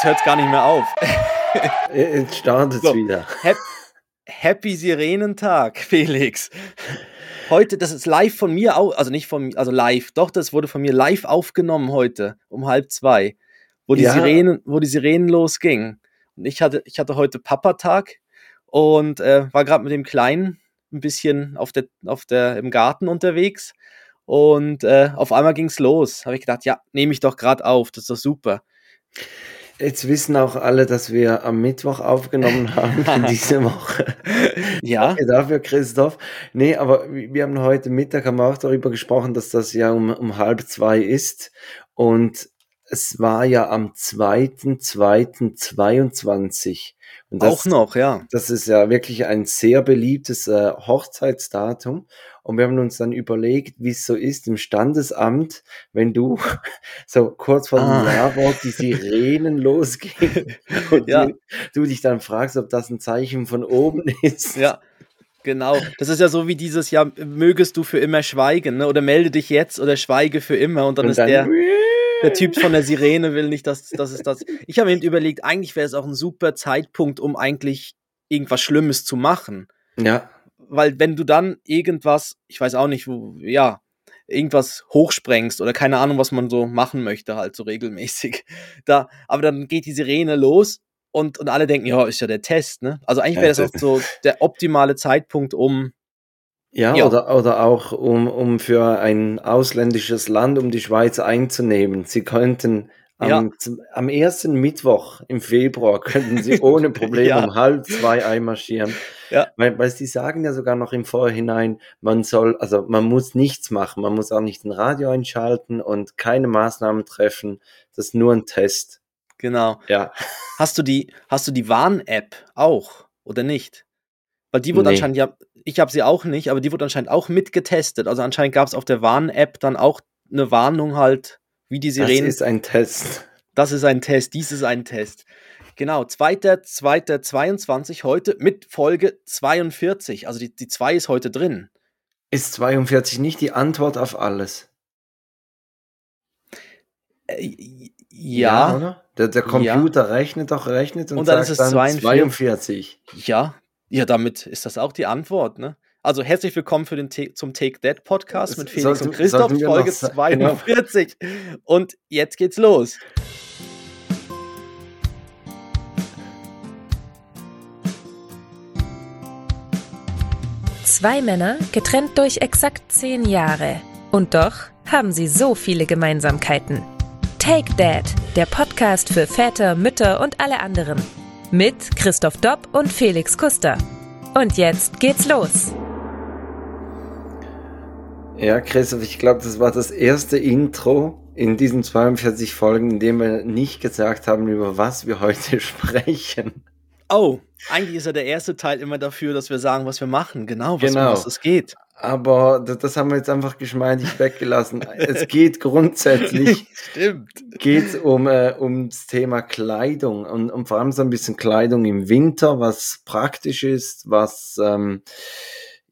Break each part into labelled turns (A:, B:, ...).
A: jetzt hört es gar nicht mehr auf.
B: Jetzt startet es so. wieder.
A: Happy Sirenentag, Felix. Heute, das ist live von mir, also nicht von mir, also live, doch, das wurde von mir live aufgenommen heute um halb zwei, wo die, ja. Sirenen, wo die Sirenen losgingen. Und ich hatte, ich hatte heute Papatag und äh, war gerade mit dem Kleinen ein bisschen auf der, auf der, im Garten unterwegs. Und äh, auf einmal ging es los. Habe ich gedacht, ja, nehme ich doch gerade auf, das ist doch super.
B: Jetzt wissen auch alle, dass wir am Mittwoch aufgenommen haben in dieser Woche.
A: Ja.
B: Danke dafür, Christoph. Nee, aber wir haben heute Mittag haben wir auch darüber gesprochen, dass das ja um, um halb zwei ist. Und es war ja am 2.2.22.
A: Und das, auch noch, ja.
B: Das ist ja wirklich ein sehr beliebtes äh, Hochzeitsdatum. Und wir haben uns dann überlegt, wie es so ist im Standesamt, wenn du so kurz vor dem ah. Jahrwort die Sirenen losgehen und ja. du, du dich dann fragst, ob das ein Zeichen von oben ist.
A: Ja. Genau, das ist ja so wie dieses Jahr, mögest du für immer schweigen, ne? oder melde dich jetzt oder schweige für immer und dann und ist dann der, der Typ von der Sirene will nicht, dass, dass es das. Ich habe mir überlegt, eigentlich wäre es auch ein super Zeitpunkt, um eigentlich irgendwas Schlimmes zu machen.
B: Ja
A: weil wenn du dann irgendwas, ich weiß auch nicht, wo, ja, irgendwas hochsprengst oder keine Ahnung, was man so machen möchte, halt so regelmäßig. Da, aber dann geht die Sirene los und, und alle denken, ja, ist ja der Test, ne? Also eigentlich wäre das auch so der optimale Zeitpunkt, um.
B: Ja, ja, Oder, oder auch um, um für ein ausländisches Land, um die Schweiz einzunehmen. Sie könnten am, ja. am ersten Mittwoch im Februar könnten sie ohne Probleme ja. um halb zwei einmarschieren. Ja. Weil, weil sie sagen ja sogar noch im Vorhinein, man soll, also man muss nichts machen, man muss auch nicht ein Radio einschalten und keine Maßnahmen treffen. Das ist nur ein Test.
A: Genau.
B: Ja.
A: Hast du die, hast du die Warn-App auch oder nicht? Weil die wurde nee. anscheinend ja, ich habe sie auch nicht, aber die wurde anscheinend auch mitgetestet. Also anscheinend gab es auf der Warn-App dann auch eine Warnung halt wie die Sirenen.
B: Das ist ein Test.
A: Das ist ein Test, dies ist ein Test. Genau, 2.2.22 heute mit Folge 42. Also die, die 2 ist heute drin.
B: Ist 42 nicht die Antwort auf alles?
A: Äh, ja. ja?
B: Der, der Computer ja. rechnet doch, rechnet und,
A: und dann sagt ist es dann
B: 42.
A: Ja, ja, damit ist das auch die Antwort, ne? Also herzlich willkommen für den zum Take That Podcast mit Felix sollten, und Christoph, Folge 42. Genau. Und jetzt geht's los.
C: Zwei Männer, getrennt durch exakt zehn Jahre. Und doch haben sie so viele Gemeinsamkeiten. Take Dad, der Podcast für Väter, Mütter und alle anderen. Mit Christoph Dopp und Felix Kuster. Und jetzt geht's los.
B: Ja, Christoph, ich glaube, das war das erste Intro in diesen 42 Folgen, in dem wir nicht gesagt haben, über was wir heute sprechen.
A: Oh, eigentlich ist ja der erste Teil immer dafür, dass wir sagen, was wir machen. Genau, was,
B: genau.
A: was es geht.
B: Aber das, das, haben wir jetzt einfach geschmeidig weggelassen. es geht grundsätzlich
A: Stimmt.
B: geht um äh, ums Thema Kleidung und, und, vor allem so ein bisschen Kleidung im Winter, was praktisch ist, was ähm,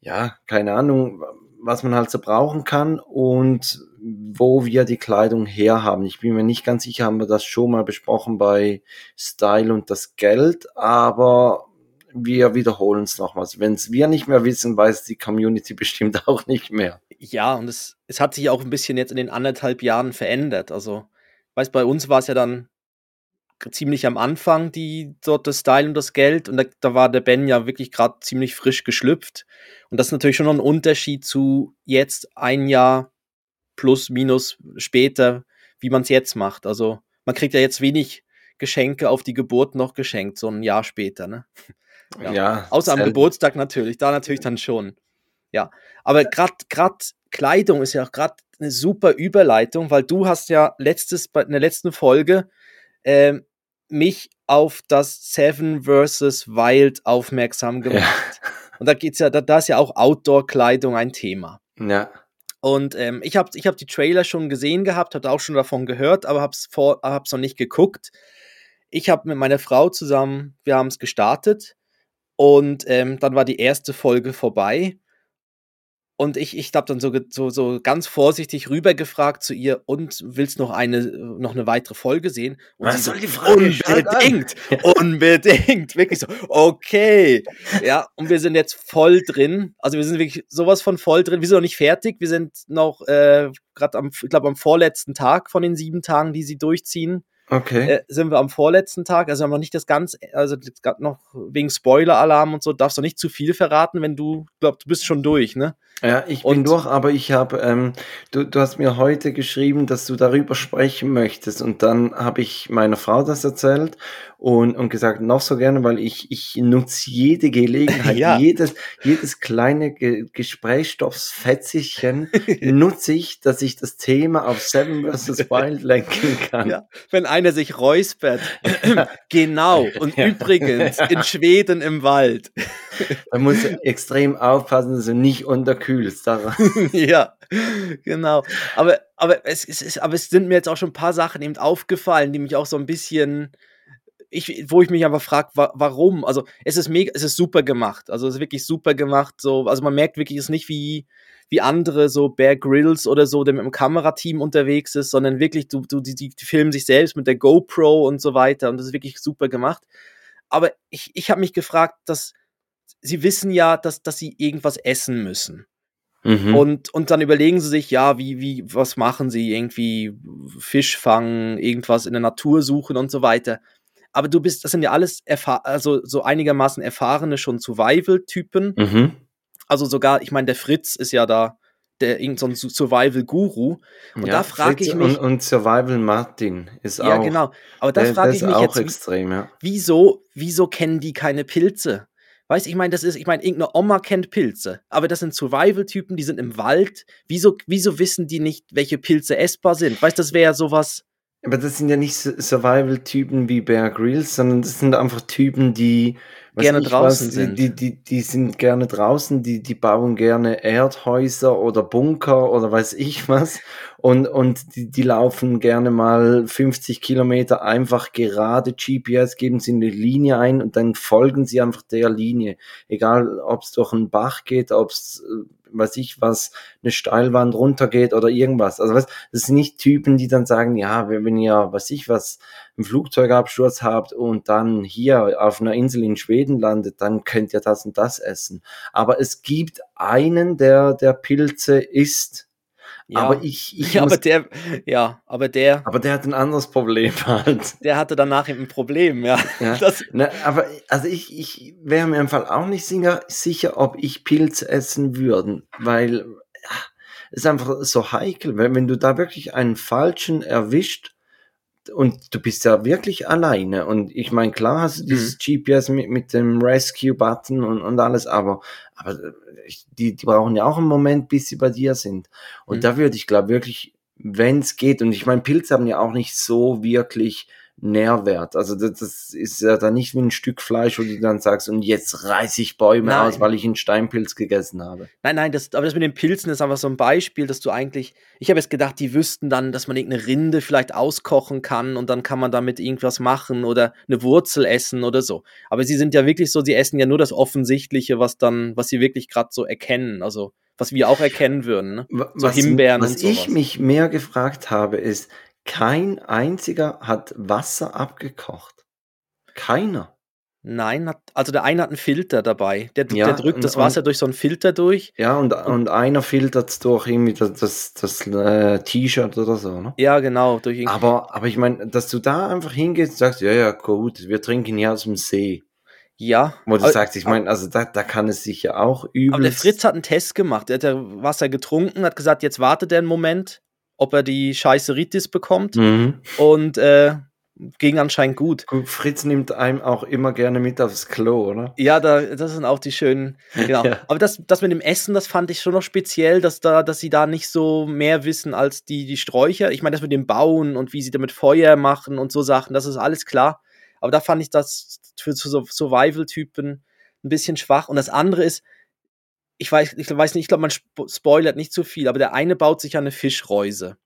B: ja keine Ahnung, was man halt so brauchen kann und wo wir die Kleidung herhaben. Ich bin mir nicht ganz sicher, haben wir das schon mal besprochen bei Style und das Geld, aber wir wiederholen es nochmals. Wenn es wir nicht mehr wissen, weiß die Community bestimmt auch nicht mehr.
A: Ja, und es, es hat sich auch ein bisschen jetzt in den anderthalb Jahren verändert. Also, weiß, bei uns war es ja dann ziemlich am Anfang, die dort das Style und das Geld. Und da, da war der Ben ja wirklich gerade ziemlich frisch geschlüpft. Und das ist natürlich schon noch ein Unterschied zu jetzt ein Jahr plus, minus später, wie man es jetzt macht. Also man kriegt ja jetzt wenig Geschenke auf die Geburt noch geschenkt, so ein Jahr später. Ne?
B: Ja. ja
A: Außer am Geburtstag natürlich, da natürlich dann schon. Ja, aber gerade Kleidung ist ja auch gerade eine super Überleitung, weil du hast ja letztes, in der letzten Folge ähm, mich auf das Seven vs. Wild aufmerksam gemacht. Ja. Und da geht's ja, da, da ist ja auch Outdoor-Kleidung ein Thema.
B: Ja.
A: Und ähm, ich habe ich hab die Trailer schon gesehen gehabt, habe auch schon davon gehört, aber habe es hab's noch nicht geguckt. Ich habe mit meiner Frau zusammen, wir haben es gestartet und ähm, dann war die erste Folge vorbei. Und ich, ich habe dann so, so, so ganz vorsichtig rübergefragt zu ihr, und willst noch eine, noch eine weitere Folge sehen? Und
B: Was
A: sie
B: soll
A: so,
B: die Frage? Schalt an.
A: Unbedingt, unbedingt. Wirklich so, okay. Ja, und wir sind jetzt voll drin. Also wir sind wirklich sowas von voll drin. Wir sind noch nicht fertig. Wir sind noch äh, gerade am, ich glaube, am vorletzten Tag von den sieben Tagen, die sie durchziehen
B: Okay.
A: äh, sind wir am vorletzten Tag, also haben wir noch nicht das ganz, also das noch wegen Spoiler-Alarm und so, darfst du nicht zu viel verraten, wenn du, glaub, du bist schon durch, ne?
B: Ja, ich bin
A: Und-
B: durch, aber ich habe, ähm, du, du hast mir heute geschrieben, dass du darüber sprechen möchtest und dann habe ich meiner Frau das erzählt und, und gesagt, noch so gerne, weil ich, ich nutze jede Gelegenheit,
A: Ja.
B: jedes, jedes kleine Ge Gesprächsstoffsfetzchen nutze ich, dass ich das Thema auf Seven vs. Wild lenken kann.
A: Ja. Wenn einer sich räuspert. genau. Und übrigens, in Schweden im Wald.
B: Man muss extrem aufpassen, dass du nicht unterkühlst.
A: Ja, genau. Aber, aber, es, es aber es sind mir jetzt auch schon ein paar Sachen eben aufgefallen, die mich auch so ein bisschen, ich, wo ich mich aber frage, wa warum? Also es ist mega, es ist super gemacht. Also es ist wirklich super gemacht. So, also man merkt wirklich, es ist nicht wie, wie andere, so Bear Grylls oder so, der mit dem Kamerateam unterwegs ist, sondern wirklich, du, du, die, die filmen sich selbst mit der GoPro und so weiter und das ist wirklich super gemacht. Aber ich, ich habe mich gefragt, dass sie wissen ja, dass, dass sie irgendwas essen müssen.
B: Mhm.
A: Und, und dann überlegen sie sich, ja, wie, wie, was machen sie? Irgendwie Fisch fangen, irgendwas in der Natur suchen und so weiter. Aber du bist, das sind ja alles also so einigermaßen erfahrene schon Survival-Typen.
B: Mhm.
A: Also sogar, ich meine, der Fritz ist ja da der irgendein so Survival-Guru. Und da frag
B: Fritz
A: ich mich-
B: Und, und Survival Martin ist
A: Ja,
B: auch.
A: genau. Aber da frage ich mich
B: auch
A: jetzt,
B: extrem, ja.
A: wieso, wieso kennen die keine Pilze? Weißt ich meine, das ist, ich meine, irgendeine Oma kennt Pilze, aber das sind Survival-Typen, die sind im Wald. Wieso, wieso wissen die nicht, welche Pilze essbar sind? Weißt das wäre ja sowas.
B: Aber das sind ja nicht Su- Survival-Typen wie Bear Grylls, sondern das sind einfach Typen, die
A: Gerne draußen
B: was,
A: sind.
B: Die, die, die sind gerne draußen, die, die bauen gerne Erdhäuser oder Bunker oder weiß ich was. Und, und die, die laufen gerne mal 50 Kilometer einfach gerade GPS, geben sie eine Linie ein und dann folgen sie einfach der Linie. Egal, ob es durch einen Bach geht, ob es, weiß ich was, eine Steilwand runtergeht oder irgendwas. Also weißt, das sind nicht Typen, die dann sagen, ja, wenn ihr, was ich was, einen Flugzeugabsturz habt und dann hier auf einer Insel in Schweden landet, dann könnt ihr das und das essen. Aber es gibt einen, der der Pilze isst.
A: Ja,
B: Aber ich, ich
A: aber der, ja, aber der,
B: aber der hat ein anderes Problem halt.
A: der hatte danach eben ein Problem, ja.
B: Ja.
A: Das,
B: Na, aber also ich, ich wäre mir im Fall auch nicht sicher, ob ich Pilz essen würden, weil ja, es ist einfach so heikel, wenn, wenn du da wirklich einen falschen erwischt und du bist ja wirklich alleine und ich meine, klar hast du dieses GPS mit, mit dem Rescue-Button und, und alles, aber, aber ich, die, die brauchen ja auch einen Moment, bis sie bei dir sind. Und
A: Mhm.
B: da würde ich glaube wirklich, wenn es geht, und ich meine, Pilze haben ja auch nicht so wirklich Nährwert. Also das, das ist ja dann nicht wie ein Stück Fleisch, wo du dann sagst, und jetzt reiß ich Bäume
A: Nein.
B: aus, weil ich einen Steinpilz gegessen habe.
A: Nein, nein, das, aber das mit den Pilzen ist einfach so ein Beispiel, dass du eigentlich, ich habe jetzt gedacht, die wüssten dann, dass man irgendeine Rinde vielleicht auskochen kann und dann kann man damit irgendwas machen oder eine Wurzel essen oder so. Aber sie sind ja wirklich so, sie essen ja nur das Offensichtliche, was dann, was sie wirklich gerade so erkennen, also was wir auch erkennen würden. Ne? So Himbeeren
B: was
A: und
B: ich
A: sowas.
B: mich mehr gefragt habe, ist, kein einziger hat Wasser abgekocht. Keiner.
A: Nein, hat, also der eine hat einen Filter dabei, der,
B: Ja,
A: der drückt das
B: und-
A: Wasser durch so einen Filter durch.
B: Ja, und, und einer filtert durch irgendwie das, das, das äh, T-Shirt oder so, ne?
A: Ja, genau, durch
B: Aber, aber ich meine, dass du da einfach hingehst und sagst, ja, ja, gut, wir trinken hier aus dem See.
A: ja.
B: Wo du
A: aber-
B: sagst, ich meine, also da, da kann es sich ja auch übel.
A: Aber der Fritz hat einen Test gemacht. Er hat Wasser getrunken, hat gesagt, jetzt wartet er einen Moment, ob er die Scheißeritis bekommt.
B: Mhm.
A: Und äh, ging anscheinend gut.
B: Gut, Fritz nimmt einem auch immer gerne mit aufs Klo, oder?
A: Ja, da, das sind auch die schönen. Genau.
B: Ja.
A: Aber das, das mit dem Essen, das fand ich schon noch speziell, dass, da, dass sie da nicht so mehr wissen als die, die Sträucher. Ich meine, das mit dem Bauen und wie sie damit Feuer machen und so Sachen, das ist alles klar. Aber da fand ich das für so Survival-Typen ein bisschen schwach. Und das andere ist, ich weiß, ich weiß nicht, ich glaube, man spo spoilert nicht zu viel, aber der eine baut sich eine Fischreuse.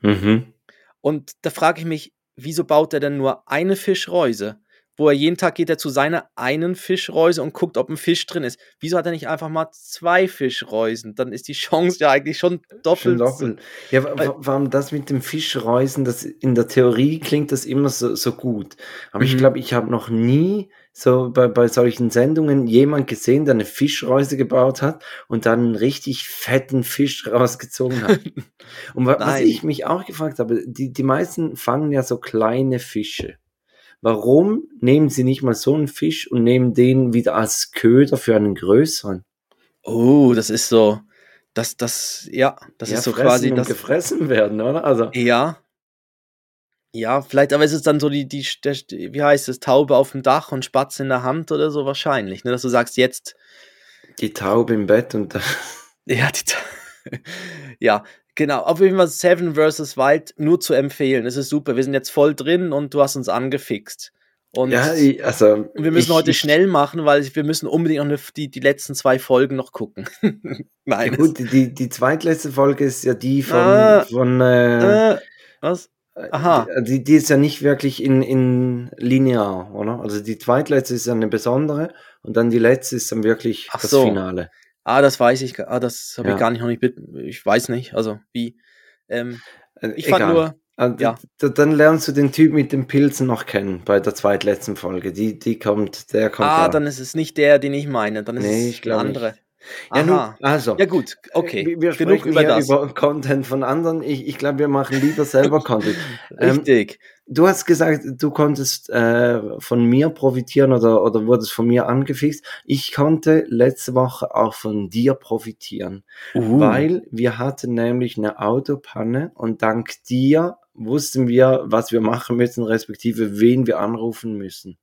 B: Mhm.
A: Und da frage ich mich, wieso baut er denn nur eine Fischreuse? wo er jeden Tag geht er zu seiner einen Fischreuse und guckt, ob ein Fisch drin ist. Wieso hat er nicht einfach mal zwei Fischreusen? Dann ist die Chance ja eigentlich schon doppelt. Schon doppelt.
B: Ja, warum das mit dem Fischreusen, das in der Theorie klingt das immer so, so gut. Aber mhm. ich glaube, ich habe noch nie so bei, bei solchen Sendungen jemand gesehen, der eine Fischreuse gebaut hat und dann einen richtig fetten Fisch rausgezogen hat. und was Nein. ich mich auch gefragt habe, die, die meisten fangen ja so kleine Fische. Warum nehmen sie nicht mal so einen Fisch und nehmen den wieder als Köder für einen größeren?
A: Oh, das ist so, das, das, ja, das ja, ist so quasi
B: das. gefressen werden, oder?
A: Also. Ja. Ja, vielleicht, aber ist es dann so die, die, der, wie heißt es, Taube auf dem Dach und Spatz in der Hand oder so wahrscheinlich, ne? Dass du sagst, jetzt.
B: Die Taube im Bett und.
A: ja, die Ja, Genau, auf jeden Fall Seven vs. Wild nur zu empfehlen. Es ist super. Wir sind jetzt voll drin und du hast uns angefixt. Und
B: ja, also
A: wir müssen ich, heute ich, schnell machen, weil wir müssen unbedingt noch die, die letzten zwei Folgen noch gucken.
B: Nein. Ja gut, die, die zweitletzte Folge ist ja die von. Ah, von äh,
A: äh, was? Aha.
B: Die, die ist ja nicht wirklich in, in linear, oder? Also die zweitletzte ist ja eine besondere und dann die letzte ist dann wirklich Ach das so. Finale.
A: Ah, das weiß ich. Ah, das habe ja. ich gar nicht noch nicht. Ich weiß nicht. Also wie. Ähm,
B: äh, ich fand nur. Also, ja. Dann lernst du den Typ mit den Pilzen noch kennen bei der zweitletzten Folge. Die, die kommt, der kommt.
A: Ah, ja. dann ist es nicht der, den ich meine. Dann ist nee, es der andere. Nicht.
B: Ja, nun, also.
A: Ja, gut, okay.
B: Wir, wir Genug sprechen über, das. über Content von anderen. Ich, ich glaube, wir machen lieber selber Content.
A: Ähm, Richtig. Ähm,
B: du hast gesagt, du konntest äh, von mir profitieren oder, oder wurdest von mir angefixt. Ich konnte letzte Woche auch von dir profitieren, uh. weil wir hatten nämlich eine Autopanne und dank dir wussten wir, was wir machen müssen, respektive wen wir anrufen müssen.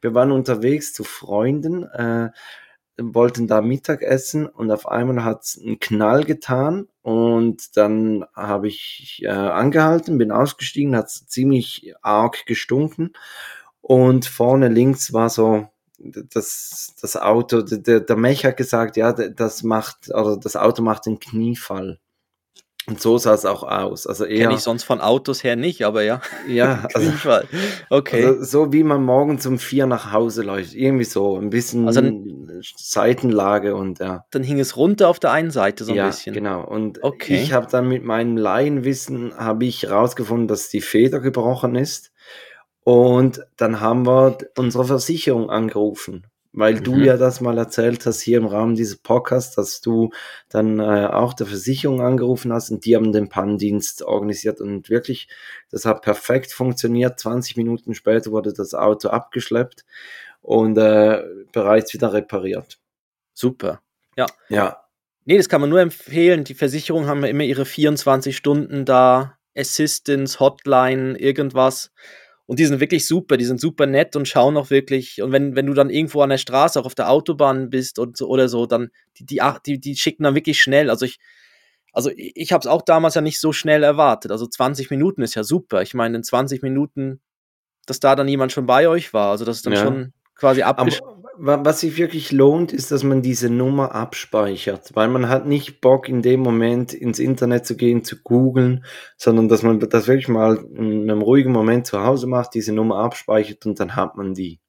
B: Wir waren unterwegs zu Freunden. Äh, wollten da Mittag essen und auf einmal hat es einen Knall getan und dann habe ich äh, angehalten, bin ausgestiegen, hat ziemlich arg gestunken und vorne links war so das, das Auto, der, der Mech hat gesagt, ja, das macht, oder das Auto macht den Kniefall. Und so sah es auch aus. Also eher.
A: Kenne ich sonst von Autos her nicht, aber ja.
B: Ja, also,
A: okay.
B: Also so wie man morgens um vier nach Hause läuft. Irgendwie so. Ein bisschen also, Seitenlage und ja.
A: Dann hing es runter auf der einen Seite so ein
B: ja,
A: bisschen.
B: Genau. Und okay. ich habe dann mit meinem Laienwissen habe ich herausgefunden, dass die Feder gebrochen ist. Und dann haben wir unsere Versicherung angerufen weil mhm. du ja das mal erzählt hast hier im Rahmen dieses Podcasts, dass du dann äh, auch der Versicherung angerufen hast und die haben den Pannendienst organisiert und wirklich, das hat perfekt funktioniert. 20 Minuten später wurde das Auto abgeschleppt und äh, bereits wieder repariert.
A: Super. Ja.
B: Ja.
A: Nee, das kann man nur empfehlen. Die Versicherungen haben ja immer ihre 24 Stunden da, Assistance, Hotline, irgendwas. Und die sind wirklich super, die sind super nett und schauen auch wirklich. Und wenn, wenn du dann irgendwo an der Straße, auch auf der Autobahn bist und so, oder so, dann die, die, die, die schicken dann wirklich schnell. Also ich, also ich habe es auch damals ja nicht so schnell erwartet. Also 20 Minuten ist ja super. Ich meine, in 20 Minuten, dass da dann jemand schon bei euch war. Also das ist dann ja. schon quasi abgeschlossen.
B: Was sich wirklich lohnt, ist, dass man diese Nummer abspeichert, weil man hat nicht Bock in dem Moment ins Internet zu gehen, zu googeln, sondern dass man das wirklich mal in einem ruhigen Moment zu Hause macht, diese Nummer abspeichert und dann hat man die.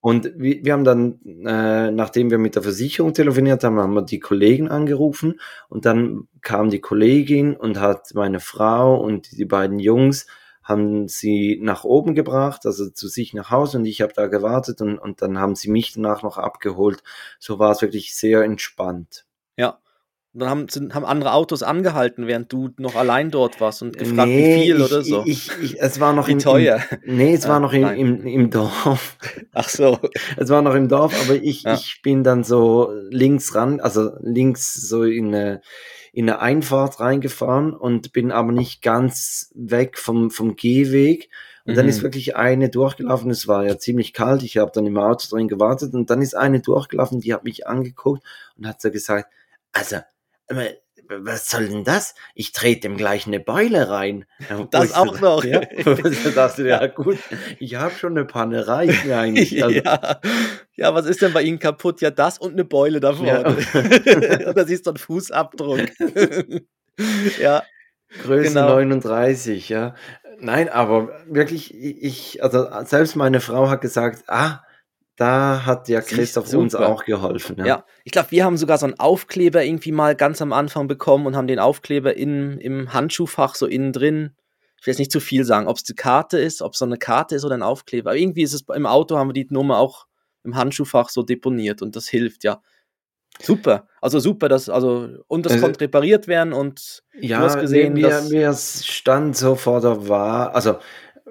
B: Und wir, wir haben dann, äh, nachdem wir mit der Versicherung telefoniert haben, haben wir die Kollegen angerufen und dann kam die Kollegin und hat meine Frau und die beiden Jungs haben sie nach oben gebracht, also zu sich nach Hause und ich habe da gewartet und, und dann haben sie mich danach noch abgeholt. So war es wirklich sehr entspannt.
A: Ja. Und dann haben, sind, haben andere Autos angehalten, während du noch allein dort warst und gefragt, nee, wie viel
B: ich,
A: oder so.
B: Ich, ich, es war noch
A: wie
B: im,
A: teuer.
B: Im, nee, es ja, war noch im, im, im, Dorf.
A: Ach so.
B: Es war noch im Dorf, aber ich, ja. ich bin dann so links ran, also links so in eine in eine Einfahrt reingefahren und bin aber nicht ganz weg vom, vom Gehweg. Und mhm. dann ist mhm. wirklich eine durchgelaufen. Es war ja ziemlich kalt. Ich habe dann im Auto drin gewartet und dann ist eine durchgelaufen, die hat mich angeguckt und hat so gesagt, also, was soll denn das? Ich trete dem gleich eine Beule rein.
A: Das auch noch.
B: Ja, da dachte ja gut, ich habe schon eine Panne, reicht mir eigentlich.
A: Also, ja. ja, was ist denn bei Ihnen kaputt? Ja, das und eine Beule da vorne. Ja. da siehst du einen Fußabdruck.
B: ja. Größe genau. 39, ja. Nein, aber wirklich, ich, also selbst meine Frau hat gesagt, ah, da hat ja Christoph uns auch geholfen.
A: Ja, ja ich glaube, wir haben sogar so einen Aufkleber irgendwie mal ganz am Anfang bekommen und haben den Aufkleber in, im Handschuhfach so innen drin. Ich will jetzt nicht zu viel sagen, ob es die Karte ist, ob es so eine Karte ist oder ein Aufkleber. Aber irgendwie ist es im Auto, haben wir die Nummer auch im Handschuhfach so deponiert und das hilft, ja. Super, also super, dass, also, und das also, konnte repariert werden und
B: ja, du hast gesehen, mir, dass mir stand so vor der Wahl, also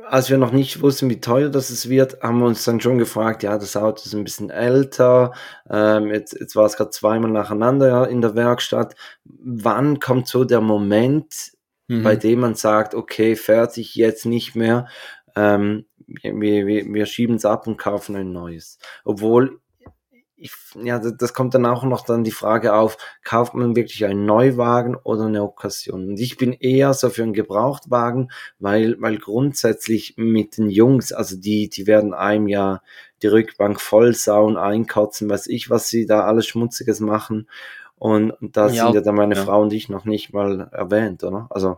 B: als wir noch nicht wussten, wie teuer das es wird, haben wir uns dann schon gefragt, ja, das Auto ist ein bisschen älter, ähm, jetzt, jetzt war es gerade zweimal nacheinander in der Werkstatt. Wann kommt so der Moment, mhm. bei dem man sagt, okay, fertig, jetzt nicht mehr, ähm, wir, wir, wir schieben es ab und kaufen ein neues. Obwohl ich, ja, das kommt dann auch noch dann die Frage auf, kauft man wirklich einen Neuwagen oder eine Okkasion? Und ich bin eher so für einen Gebrauchtwagen, weil, weil grundsätzlich mit den Jungs, also die, die werden einem ja die Rückbank vollsauen, einkotzen, weiß ich, was sie da alles Schmutziges machen. Und, und da ja, sind ja dann meine ja. Frau und ich noch nicht mal erwähnt, oder? Also.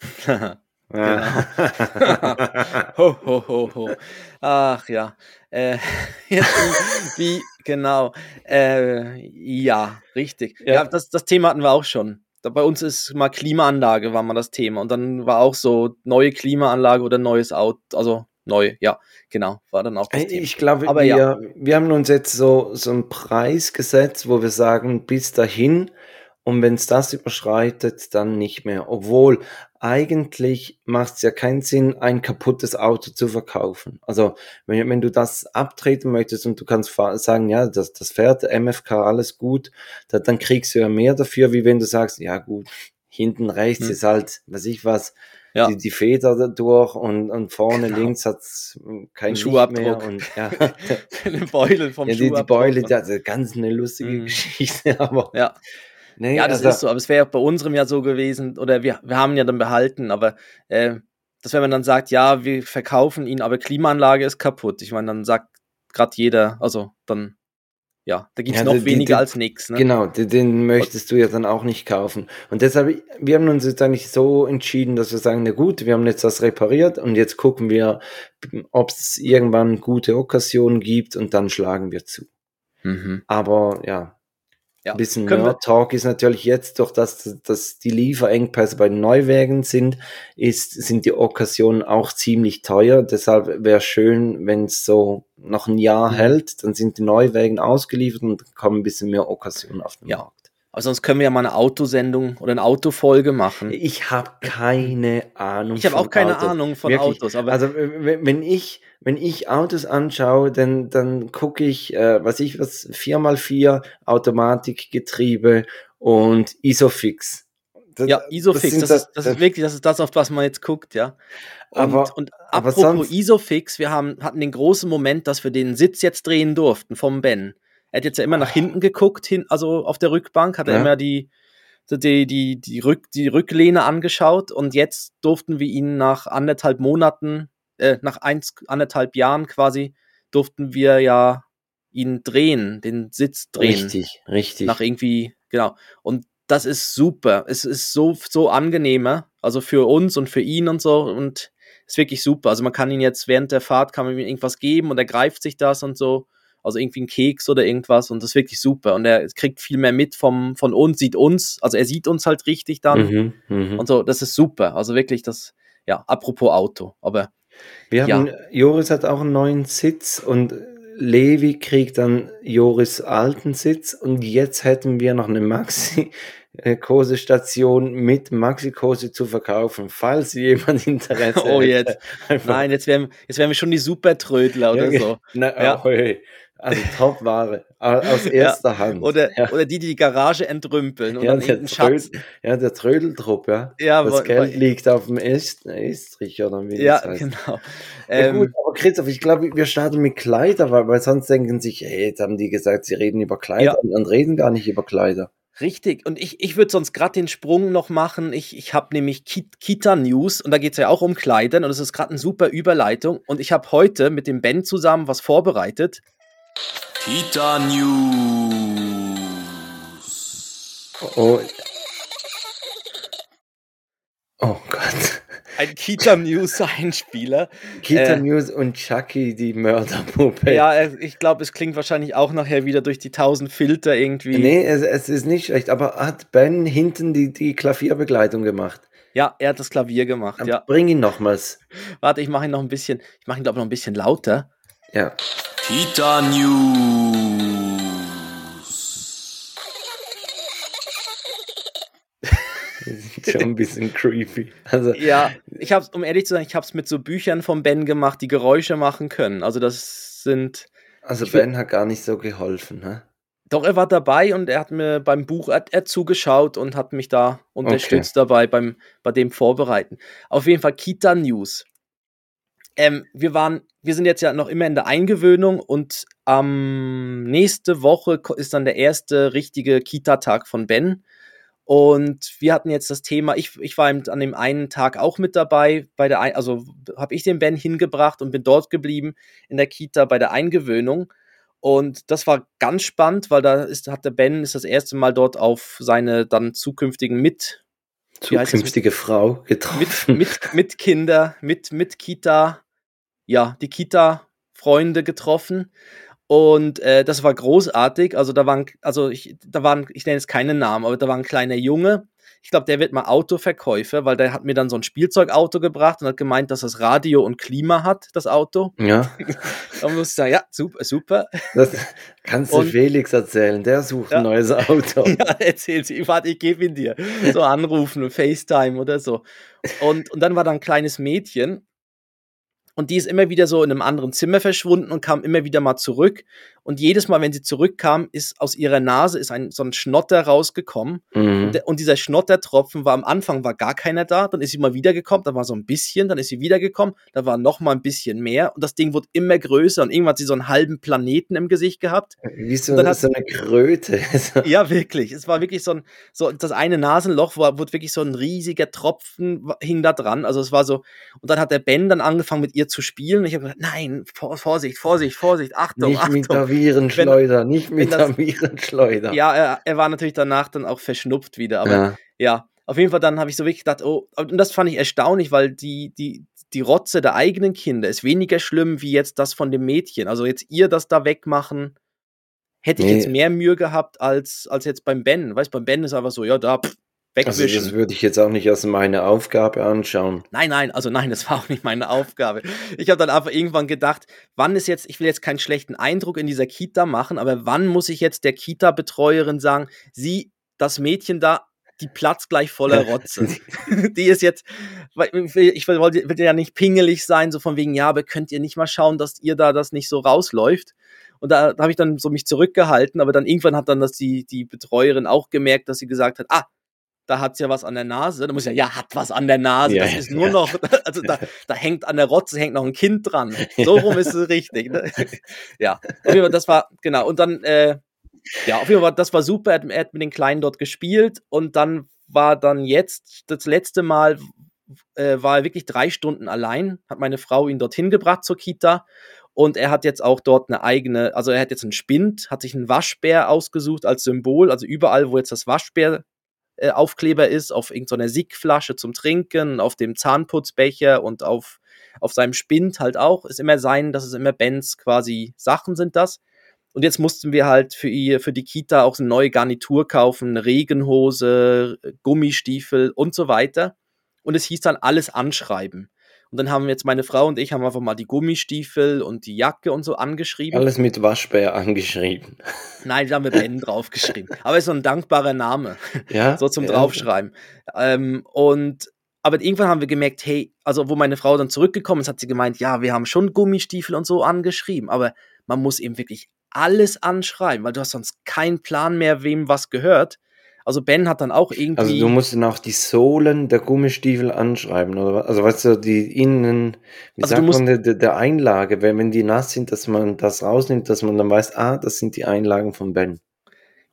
A: Genau. ho, ho, ho, ho. Ach ja. Äh, jetzt, wie, genau. Äh, ja, richtig. Ja, ja das, das Thema hatten wir auch schon. Bei uns ist mal Klimaanlage, war mal das Thema. Und dann war auch so neue Klimaanlage oder neues Auto, also neu, ja, genau, war dann auch
B: das Thema. Ich glaube, wir, ja. wir haben uns jetzt so, so einen Preis gesetzt, wo wir sagen, bis dahin und wenn es das überschreitet, dann nicht mehr. Obwohl eigentlich macht es ja keinen Sinn, ein kaputtes Auto zu verkaufen. Also wenn, wenn du das abtreten möchtest und du kannst sagen, ja, das, das fährt MFK alles gut, da, dann kriegst du ja mehr dafür, wie wenn du sagst, ja gut, hinten rechts hm. ist halt, weiß ich was, ja. die, die Feder durch und, und vorne genau. links hat's kein
A: Schuhabdruck.
B: mehr. Und, ja.
A: Den Beutel vom
B: ja, die, die Beule, das ist ganz eine lustige mhm. Geschichte, aber
A: ja. Nee, ja, das also, ist so, aber es wäre bei unserem ja so gewesen, oder wir, wir haben ihn ja dann behalten, aber äh, dass wenn man dann sagt, ja, wir verkaufen ihn, aber Klimaanlage ist kaputt. Ich meine, dann sagt gerade jeder, also dann, ja, da gibt es ja, noch die, weniger die, als nichts. Ne?
B: Genau, den, den möchtest du ja dann auch nicht kaufen. Und deshalb, wir haben uns jetzt eigentlich so entschieden, dass wir sagen, na gut, wir haben jetzt das repariert und jetzt gucken wir, ob es irgendwann gute Okkasionen gibt und dann schlagen wir zu. Mhm. Aber ja, ja. Ein bisschen Nerd Talk ist natürlich jetzt, durch das, dass die Lieferengpässe bei Neuwägen sind, ist, sind die Okkasionen auch ziemlich teuer. Deshalb wäre schön, wenn es so noch ein Jahr mhm. hält, dann sind die Neuwägen ausgeliefert und kommen ein bisschen mehr Okkasionen auf den ja. Markt.
A: Aber sonst können wir ja mal eine Autosendung oder eine Autofolge machen.
B: Ich habe keine Ahnung.
A: Ich habe auch keine Autos. Ahnung von Wirklich. Autos.
B: Aber also wenn ich wenn ich Autos anschaue, dann dann gucke ich, äh, was ich was 4x4 Automatikgetriebe und Isofix.
A: Das, ja, Isofix, das, das, ist, das, ist wirklich, das ist das, auf was man jetzt guckt, ja. Und, aber, und apropos aber Isofix, wir haben, hatten den großen Moment, dass wir den Sitz jetzt drehen durften vom Ben. Er hat jetzt ja immer nach hinten geguckt, hin, also auf der Rückbank, hat er immer die, die, die, die, Rück, die Rücklehne angeschaut und jetzt durften wir ihn nach anderthalb Monaten, äh, nach eins, anderthalb Jahren quasi, durften wir ja ihn drehen, den Sitz drehen.
B: Richtig, richtig.
A: Nach irgendwie, genau. Und das ist super. Es ist so, so angenehmer, also für uns und für ihn und so und ist wirklich super. Also man kann ihn jetzt während der Fahrt, kann man ihm irgendwas geben und er greift sich das und so also irgendwie ein Keks oder irgendwas und das ist wirklich super und er kriegt viel mehr mit vom, von uns, sieht uns, also er sieht uns halt richtig dann mhm, mh. und so, das ist super, also wirklich das, ja, apropos Auto, aber
B: wir ja. haben, Joris hat auch einen neuen Sitz und Levi kriegt dann Joris alten Sitz und jetzt hätten wir noch eine Maxi Kose-Station mit Maxi-Kose zu verkaufen, falls jemand Interesse
A: hat. Oh, jetzt. Nein, jetzt wären, jetzt wären wir schon die Supertrödler oder so.
B: Na, ja. oh, hey. Also Top-Ware aus erster ja. Hand.
A: Oder, ja. oder die, die die Garage entrümpeln und ja, dann
B: Schatz. Ja, der Trödeltrupp, ja. ja das weil, Geld weil, liegt auf dem Est Estrich oder wie
A: Ja, das heißt. genau.
B: Ja, gut, ähm, aber Christoph, ich glaube, wir starten mit Kleider, weil, weil sonst denken sich, hey, jetzt haben die gesagt, sie reden über Kleider und reden gar nicht über Kleider.
A: Richtig. Und ich, ich würde sonst gerade den Sprung noch machen. Ich, ich habe nämlich Kita News und da geht es ja auch um Kleidern und das ist gerade eine super Überleitung. Und ich habe heute mit dem Ben zusammen was vorbereitet.
D: Kita News.
B: Oh. Oh Gott.
A: ein Kita News Einspieler.
B: Kita äh, News und Chucky, die Mörderpuppe.
A: Ja, ich glaube, es klingt wahrscheinlich auch nachher wieder durch die tausend Filter irgendwie.
B: Nee, es, es ist nicht schlecht, aber hat Ben hinten die, die Klavierbegleitung gemacht?
A: Ja, er hat das Klavier gemacht,
B: Dann
A: ja.
B: Bring ihn nochmals.
A: Warte, ich mache ihn noch ein bisschen, ich mache ihn glaube ich noch ein bisschen lauter.
B: Ja.
D: Kita News.
B: schon ein bisschen creepy. Also,
A: ja, ich habe um ehrlich zu sein, ich habe es mit so Büchern von Ben gemacht, die Geräusche machen können. Also das sind.
B: Also Ben hat gar nicht so geholfen, ne?
A: Doch, er war dabei und er hat mir beim Buch er, er zugeschaut und hat mich da unterstützt okay. dabei beim bei dem Vorbereiten. Auf jeden Fall Kita News. Ähm, wir waren, wir sind jetzt ja noch immer in der Eingewöhnung und ähm, nächste Woche ist dann der erste richtige Kita-Tag von Ben. Und wir hatten jetzt das Thema, ich, ich war an dem einen Tag auch mit dabei, bei der, ein, also habe ich den Ben hingebracht und bin dort geblieben in der Kita bei der Eingewöhnung. Und das war ganz spannend, weil da ist, hat der Ben ist das erste Mal dort auf seine dann zukünftigen mit
B: zukünftige Frau
A: getroffen. Mit, mit, mit Kinder, mit, mit Kita, ja, die Kita-Freunde getroffen. Und äh, das war großartig. Also da waren, also ich, da waren, ich nenne jetzt keinen Namen, aber da war ein kleiner Junge. Ich glaube, der wird mal Autoverkäufer, weil der hat mir dann so ein Spielzeugauto gebracht und hat gemeint, dass das Radio und Klima hat, das Auto.
B: Ja.
A: da muss ich sagen, ja, super, super.
B: Das kannst du und, Felix erzählen, der sucht ja. ein neues Auto.
A: ja, erzähl sie. Warte, ich gebe ihn dir. So anrufen, FaceTime oder so. Und, und dann war da ein kleines Mädchen und die ist immer wieder so in einem anderen Zimmer verschwunden und kam immer wieder mal zurück. Und jedes Mal, wenn sie zurückkam, ist aus ihrer Nase ist ein so ein Schnotter rausgekommen. Mhm. Und, und, dieser Schnottertropfen war am Anfang war gar keiner da. Dann ist sie mal wiedergekommen, da war so ein bisschen, dann ist sie wiedergekommen, da war noch mal ein bisschen mehr. Und das Ding wurde immer größer. Und irgendwann hat sie so einen halben Planeten im Gesicht gehabt.
B: Wie so, dann hat, so eine Kröte.
A: ja, wirklich. Es war wirklich so ein, so das eine Nasenloch war, wurde wirklich so ein riesiger Tropfen hing da dran. Also es war so. Und dann hat der Ben dann angefangen mit ihr zu spielen. ich habe gesagt, nein, Vorsicht, Vorsicht, Vorsicht, Achtung,
B: nicht
A: Achtung.
B: Virenschleuder, wenn, nicht mit das.
A: Ja, er, er, war natürlich danach dann auch verschnupft wieder, aber ja, ja auf jeden Fall dann habe ich so wirklich gedacht, oh, und das fand ich erstaunlich, weil die, die, die Rotze der eigenen Kinder ist weniger schlimm wie jetzt das von dem Mädchen. Also jetzt ihr das da wegmachen, hätte ich nee. jetzt mehr Mühe gehabt als, als jetzt beim Ben. Weißt beim Ben ist einfach so, ja, da, pff,
B: Wegwischen. Also das würde ich jetzt auch nicht als meine Aufgabe anschauen.
A: Nein, nein, also nein, das war auch nicht meine Aufgabe. Ich habe dann einfach irgendwann gedacht, wann ist jetzt, ich will jetzt keinen schlechten Eindruck in dieser Kita machen, aber wann muss ich jetzt der Kita-Betreuerin sagen, sie, das Mädchen da, die platzt gleich voller Rotze. die ist jetzt, ich wollte will ja nicht pingelig sein, so von wegen, ja, aber könnt ihr nicht mal schauen, dass ihr da das nicht so rausläuft? Und da, da habe ich dann so mich zurückgehalten, aber dann irgendwann hat dann das die, die Betreuerin auch gemerkt, dass sie gesagt hat, ah, da hat's ja was an der Nase. Da muss ja, ja, hat was an der Nase. Ja, das ist nur ja. noch, also da, da hängt an der Rotze hängt noch ein Kind dran. So rum ist es richtig. Ne? Ja, auf jeden Fall, das war, genau. Und dann, äh, ja, auf jeden Fall, das war super. Er hat, er hat mit den Kleinen dort gespielt und dann war dann jetzt, das letzte Mal äh, war er wirklich drei Stunden allein, hat meine Frau ihn dorthin gebracht zur Kita und er hat jetzt auch dort eine eigene, also er hat jetzt einen Spind, hat sich einen Waschbär ausgesucht als Symbol, also überall, wo jetzt das Waschbär äh, Aufkleber ist, auf irgendeiner Siegflasche zum Trinken, auf dem Zahnputzbecher und auf, auf seinem Spind halt auch. Ist immer sein, dass es immer Bands quasi Sachen sind das. Und jetzt mussten wir halt für, ihr, für die Kita auch eine neue Garnitur kaufen, eine Regenhose, Gummistiefel und so weiter. Und es hieß dann alles anschreiben. Und dann haben jetzt meine Frau und ich haben einfach mal die Gummistiefel und die Jacke und so angeschrieben.
B: Alles mit Waschbär angeschrieben.
A: Nein, da haben wir Ben draufgeschrieben. Aber ist so ein dankbarer Name. Ja. so zum ja. Draufschreiben. Ähm, und aber irgendwann haben wir gemerkt, hey, also wo meine Frau dann zurückgekommen ist, hat sie gemeint, ja, wir haben schon Gummistiefel und so angeschrieben, aber man muss eben wirklich alles anschreiben, weil du hast sonst keinen Plan mehr, wem was gehört. Also Ben hat dann auch irgendwie.
B: Also du musst dann auch die Sohlen der Gummistiefel anschreiben, oder was? Also weißt du, die innen, wie also sagt man, der, der Einlage, wenn, wenn die nass sind, dass man das rausnimmt, dass man dann weiß, ah, das sind die Einlagen von Ben.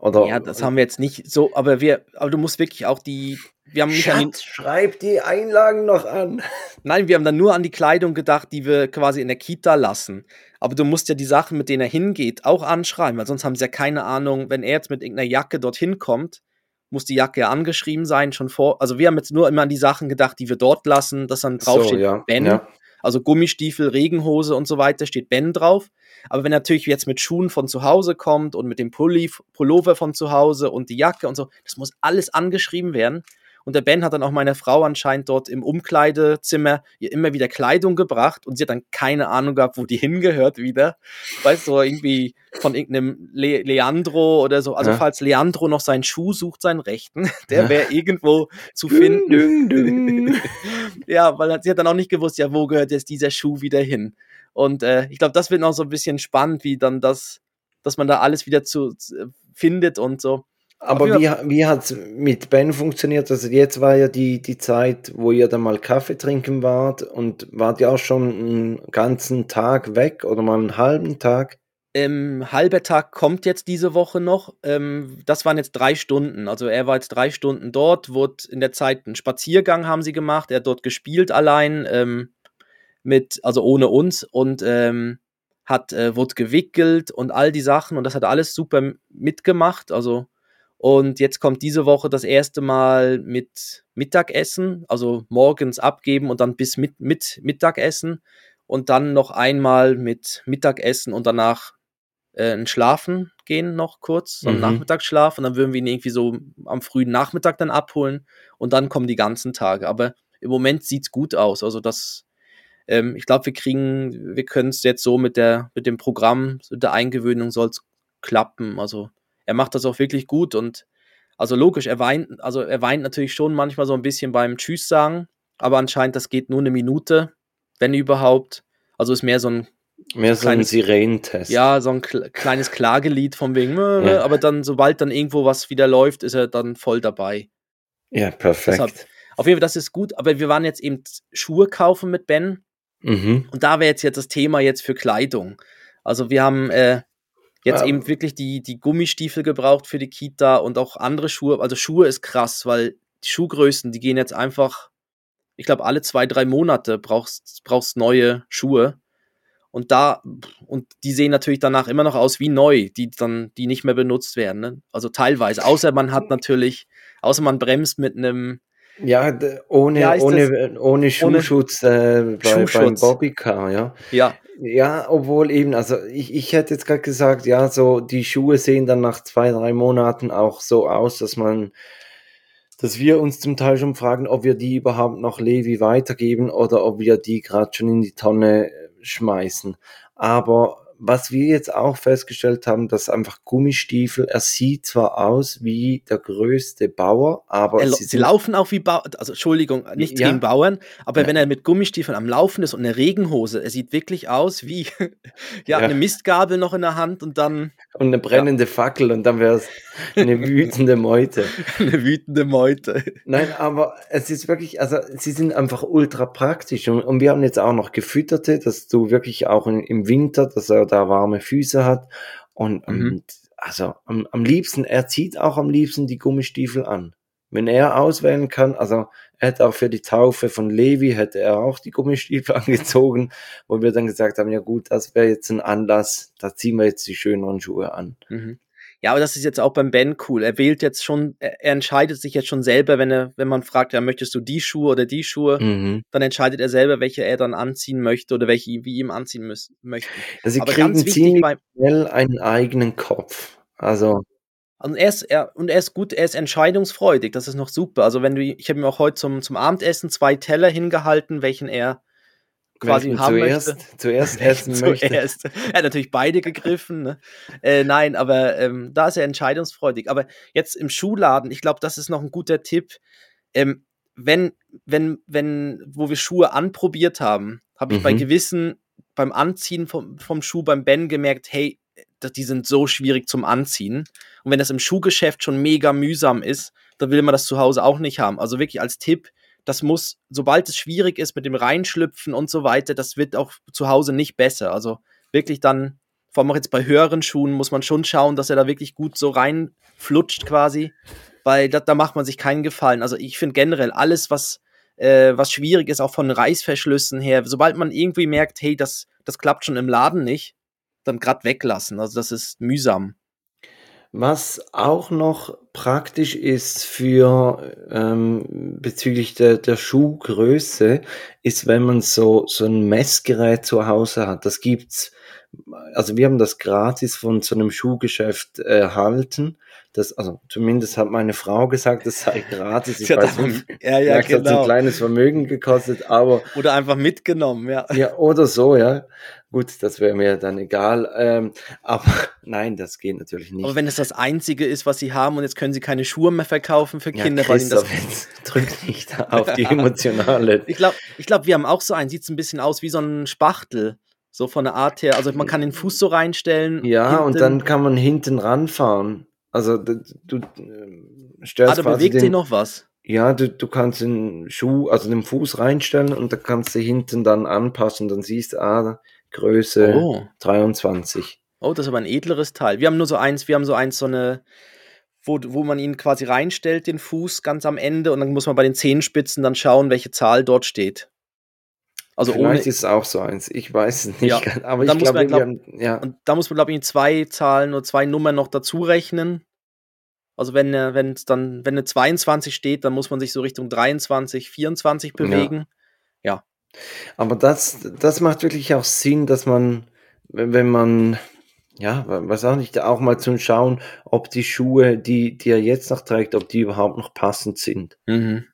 A: Oder, ja, das haben wir jetzt nicht so, aber wir, aber du musst wirklich auch die, wir haben nicht
B: Schatz, an die, schreib die Einlagen noch an.
A: Nein, wir haben dann nur an die Kleidung gedacht, die wir quasi in der Kita lassen. Aber du musst ja die Sachen, mit denen er hingeht, auch anschreiben, weil sonst haben sie ja keine Ahnung, wenn er jetzt mit irgendeiner Jacke dorthin kommt, muss die Jacke angeschrieben sein, schon vor. Also wir haben jetzt nur immer an die Sachen gedacht, die wir dort lassen, dass dann draufsteht
B: So, ja,
A: Ben.
B: ja.
A: Also Gummistiefel, Regenhose und so weiter steht Ben drauf. Aber wenn er natürlich jetzt mit Schuhen von zu Hause kommt und mit dem Pulli, Pullover von zu Hause und die Jacke und so, das muss alles angeschrieben werden. Und der Ben hat dann auch meiner Frau anscheinend dort im Umkleidezimmer ihr immer wieder Kleidung gebracht und sie hat dann keine Ahnung gehabt, wo die hingehört wieder. Weißt du, irgendwie von irgendeinem Le Leandro oder so. Also
B: Ja.
A: falls Leandro noch seinen Schuh sucht, seinen rechten, der wäre irgendwo zu finden. Ja, weil sie hat dann auch nicht gewusst, ja, wo gehört jetzt dieser Schuh wieder hin. Und äh, ich glaube, das wird noch so ein bisschen spannend, wie dann das, dass man da alles wieder zu, zu findet und so.
B: Aber wie, wie hat es mit Ben funktioniert? Also jetzt war ja die, die Zeit, wo ihr dann mal Kaffee trinken wart und wart ihr auch schon einen ganzen Tag weg oder mal einen halben Tag?
A: Ähm, halber Tag kommt jetzt diese Woche noch. Ähm, das waren jetzt drei Stunden. Also er war jetzt drei Stunden dort, wurde in der Zeit einen Spaziergang haben sie gemacht. Er hat dort gespielt allein ähm, mit, also ohne uns und ähm, hat äh, wurde gewickelt und all die Sachen und das hat alles super mitgemacht. Also und jetzt kommt diese Woche das erste Mal mit Mittagessen, also morgens abgeben und dann bis mit, mit Mittagessen und dann noch einmal mit Mittagessen und danach äh, ein Schlafen gehen noch kurz, so einen
B: Mhm.
A: Nachmittagsschlaf und dann würden wir ihn irgendwie so am frühen Nachmittag dann abholen und dann kommen die ganzen Tage. Aber im Moment sieht's gut aus. Also das, ähm, ich glaube, wir kriegen, wir können es jetzt so mit der, mit dem Programm, mit der Eingewöhnung soll's klappen. Also er macht das auch wirklich gut und also logisch, er weint, also er weint natürlich schon manchmal so ein bisschen beim Tschüss sagen, aber anscheinend das geht nur eine Minute, wenn überhaupt. Also ist mehr so ein
B: Mehr so ein Sirenentest.
A: ja, so ein kle- kleines Klagelied von wegen,
B: Ja.
A: aber dann, sobald dann irgendwo was wieder läuft, ist er dann voll dabei.
B: Ja, perfekt.
A: Deshalb- Auf jeden Fall, das ist gut, aber wir waren jetzt eben Schuhe kaufen mit Ben
B: Mhm.
A: und da wäre jetzt, jetzt das Thema jetzt für Kleidung. Also wir haben äh, jetzt
B: Ja.
A: eben wirklich die, die Gummistiefel gebraucht für die Kita und auch andere Schuhe. Also Schuhe ist krass, weil die Schuhgrößen, die gehen jetzt einfach, ich glaube, alle zwei, drei Monate brauchst brauchst neue Schuhe. Und da, und die sehen natürlich danach immer noch aus wie neu, die dann, die nicht mehr benutzt werden. Ne? Also teilweise. Außer man hat natürlich, außer man bremst mit einem,
B: Ja, ohne, ohne, ohne Schuhschutz äh, bei, beim
A: Schuhschutz.
B: Bobbycar, ja.
A: ja,
B: Ja, obwohl eben, also ich, ich hätte jetzt gerade gesagt, ja, so die Schuhe sehen dann nach zwei, drei Monaten auch so aus, dass man, dass wir uns zum Teil schon fragen, ob wir die überhaupt noch Levi weitergeben oder ob wir die gerade schon in die Tonne schmeißen. Aber was wir jetzt auch festgestellt haben, dass einfach Gummistiefel, er sieht zwar aus wie der größte Bauer, aber
A: er,
B: sie
A: sie laufen auch wie Bauern, also Entschuldigung, nicht
B: Ja.
A: gegen Bauern, aber
B: Ja.
A: wenn er mit Gummistiefeln am Laufen ist und eine Regenhose, er sieht wirklich aus wie, ja,
B: Ja.
A: eine Mistgabel noch in der Hand und dann
B: und eine brennende Fackel und dann wäre es eine wütende Meute.
A: eine wütende Meute.
B: Nein, aber es ist wirklich, also sie sind einfach ultra praktisch und, und wir haben jetzt auch noch gefütterte, dass du wirklich auch in, im Winter, dass er da warme Füße hat und,
A: Mhm.
B: und also am, am liebsten, er zieht auch am liebsten die Gummistiefel an. Wenn er auswählen kann, also er hätte auch für die Taufe von Levi, hätte er auch die Gummistiefel angezogen, wo wir dann gesagt haben, ja gut, das wäre jetzt ein Anlass, da ziehen wir jetzt die schöneren Schuhe an.
A: Mhm. Ja, aber das ist jetzt auch beim Ben cool. Er wählt jetzt schon, er, er entscheidet sich jetzt schon selber, wenn er, wenn man fragt, ja, möchtest du die Schuhe oder die Schuhe,
B: Mhm.
A: dann entscheidet er selber, welche er dann anziehen möchte oder welche wie ihm anziehen müssen, möchten.
B: Also sie
A: Aber
B: kriegen
A: ganz wichtig
B: ziemlich
A: bei,
B: schnell einen eigenen Kopf. Also
A: Also er ist, er, und er ist gut, er ist entscheidungsfreudig, das ist noch super. Also wenn du, ich habe ihm auch heute zum, zum Abendessen zwei Teller hingehalten, welchen er quasi
B: welchen
A: haben
B: zuerst,
A: möchte.
B: zuerst essen möchte.
A: Zuerst. Er hat natürlich beide gegriffen. Ne? Äh, nein, aber ähm, da ist er entscheidungsfreudig. Aber jetzt im Schuhladen, ich glaube, das ist noch ein guter Tipp. Ähm, wenn, wenn, wenn, wo wir Schuhe anprobiert haben, habe ich bei
B: Mhm.
A: gewissen, beim Anziehen vom, vom Schuh beim Ben gemerkt, hey, die sind so schwierig zum Anziehen. Und wenn das im Schuhgeschäft schon mega mühsam ist, dann will man das zu Hause auch nicht haben. Also wirklich als Tipp, das muss, sobald es schwierig ist mit dem Reinschlüpfen und so weiter, das wird auch zu Hause nicht besser. Also wirklich dann, vor allem auch jetzt bei höheren Schuhen, muss man schon schauen, dass er da wirklich gut so reinflutscht quasi, weil da, da macht man sich keinen Gefallen. Also ich finde generell alles, was, äh, was schwierig ist, auch von Reißverschlüssen her, sobald man irgendwie merkt, hey, das, das klappt schon im Laden nicht, dann grad weglassen. Also das ist mühsam.
B: Was auch noch praktisch ist für ähm, bezüglich der, der Schuhgröße, ist, wenn man so, so ein Messgerät zu Hause hat. Das gibt's, also wir haben das gratis von so einem Schuhgeschäft erhalten. Das, also zumindest hat meine Frau gesagt, das sei gratis. Ich
A: hat
B: weiß nicht,
A: ja, ja,
B: ja, es hat so ein
A: genau.
B: kleines Vermögen gekostet, aber
A: Oder einfach mitgenommen, ja.
B: ja, oder so, ja. Gut, das wäre mir dann egal. Ähm, aber nein, das geht natürlich nicht.
A: Aber wenn es das Einzige ist, was sie haben und jetzt können sie keine Schuhe mehr verkaufen für
B: ja,
A: Kinder, weil ihnen das
B: Christoph, jetzt drück nicht auf die emotionale.
A: Ich glaube, ich glaub, wir haben auch so einen, sieht ein bisschen aus wie so ein Spachtel. So von der Art her. Also man kann den Fuß so reinstellen.
B: Ja, und
A: hinten.
B: dann kann man hinten ranfahren. Also du, du ähm, stellst
A: Ah, da bewegt sich
B: den,
A: noch was.
B: Ja, du, du kannst den Schuh, also den Fuß reinstellen und da kannst du hinten dann anpassen. Dann siehst du, ah, Größe
A: Oh.
B: 23.
A: oh, das ist aber ein edleres Teil. Wir haben nur so eins, wir haben so eins, so eine, wo, wo man ihn quasi reinstellt, den Fuß ganz am Ende und dann muss man bei den Zehenspitzen dann schauen, welche Zahl dort steht. Also
B: Vielleicht ist es auch so eins. Ich weiß es nicht.
A: Ja,
B: ganz, aber
A: da
B: ich
A: muss
B: glaube, haben, ja.
A: Und da muss man, glaube ich, zwei Zahlen oder zwei Nummern noch dazu rechnen. Also wenn äh, wenn dann, wenn eine 22 steht, dann muss man sich so Richtung 23, 24 bewegen.
B: Aber das, das macht wirklich auch Sinn, dass man, wenn man, ja, was auch nicht, auch mal zu schauen, ob die Schuhe, die, die er jetzt noch trägt, ob die überhaupt noch passend sind.
A: Mhm.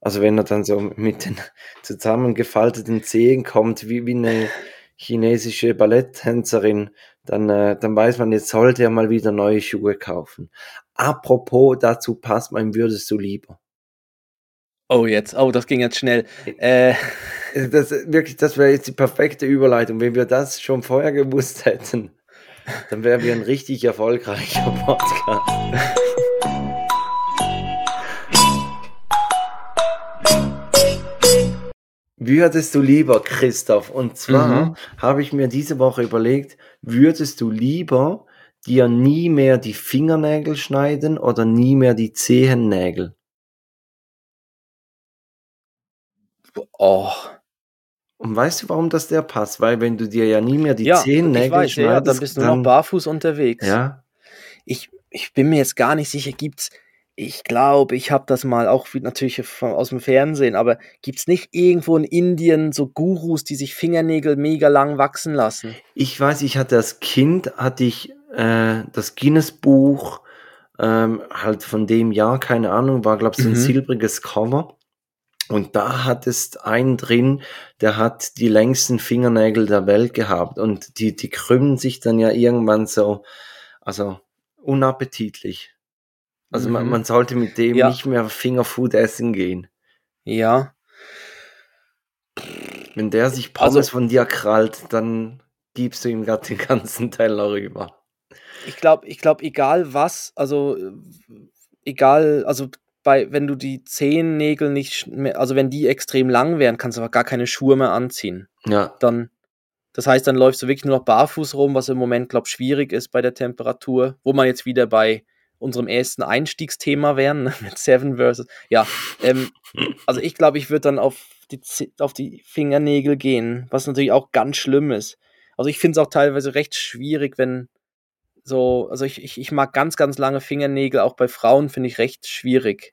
B: Also wenn er dann so mit den zusammengefalteten Zehen kommt, wie, wie eine chinesische Balletttänzerin, dann, äh, dann weiß man, jetzt sollte er mal wieder neue Schuhe kaufen. Apropos, dazu passt mein würdest du lieber.
A: Oh, jetzt. Oh, das ging jetzt schnell. Äh,
B: Das, wirklich, das wäre jetzt die perfekte Überleitung. Wenn wir das schon vorher gewusst hätten, dann wären wir ein richtig erfolgreicher Podcast. Würdest du lieber, Christoph, und zwar
A: Mhm.
B: habe ich mir diese Woche überlegt, würdest du lieber dir nie mehr die Fingernägel schneiden oder nie mehr die Zehennägel?
A: Oh.
B: Und weißt du, warum das der passt? Weil wenn du dir ja nie mehr die
A: Ja,
B: Zehennägel
A: weiß, ja, ja,
B: schneidest,
A: dann bist du noch barfuß unterwegs.
B: Ja,
A: Ich, ich bin mir jetzt gar nicht sicher, gibt's, ich glaube, ich habe das mal auch natürlich von, aus dem Fernsehen, aber gibt's nicht irgendwo in Indien so Gurus, die sich Fingernägel mega lang wachsen lassen?
B: ich weiß, ich hatte als Kind, hatte ich äh, das Guinness-Buch, ähm, halt von dem Jahr, keine Ahnung, war, glaube ich, so ein
A: Mhm.
B: silbriges Cover. Und da hat es einen drin, der hat die längsten Fingernägel der Welt gehabt. Und die, die krümmen sich dann ja irgendwann so, also unappetitlich. Also man,
A: Mhm.
B: man sollte mit dem
A: Ja.
B: nicht mehr Fingerfood essen gehen.
A: Ja,
B: Wenn der sich
A: Also-
B: Pommes von dir krallt, dann gibst du ihm grad den ganzen Teller rüber.
A: ich glaube, ich glaube, egal was, also äh, egal, also bei, wenn du die Zehennägel nicht, mehr, also wenn die extrem lang wären, kannst du aber gar keine Schuhe mehr anziehen.
B: Ja,
A: Dann, das heißt, dann läufst du wirklich nur noch barfuß rum, was im Moment, glaube ich, schwierig ist bei der Temperatur, wo man jetzt wieder bei unserem ersten Einstiegsthema wären, ne, mit Seven versus. Ja, ähm, also ich glaube, ich würde dann auf die, auf die Fingernägel gehen, was natürlich auch ganz schlimm ist. Also ich finde es auch teilweise recht schwierig, wenn so, also ich, ich, ich mag ganz, ganz lange Fingernägel, auch bei Frauen finde ich recht schwierig.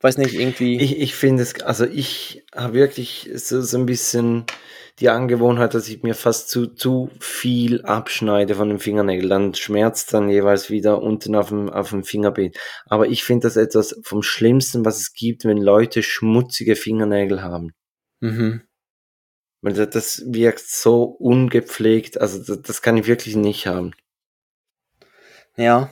A: Weiß nicht, irgendwie.
B: ich, ich finde es, also ich habe wirklich so, so ein bisschen die Angewohnheit, dass ich mir fast zu, zu viel abschneide von den Fingernägeln. Dann schmerzt dann jeweils wieder unten auf dem, auf dem Fingerbeet. Aber ich finde das etwas vom Schlimmsten, was es gibt, wenn Leute schmutzige Fingernägel haben.
A: mhm.
B: Weil das, das wirkt so ungepflegt. Also das, das kann ich wirklich nicht haben.
A: Ja,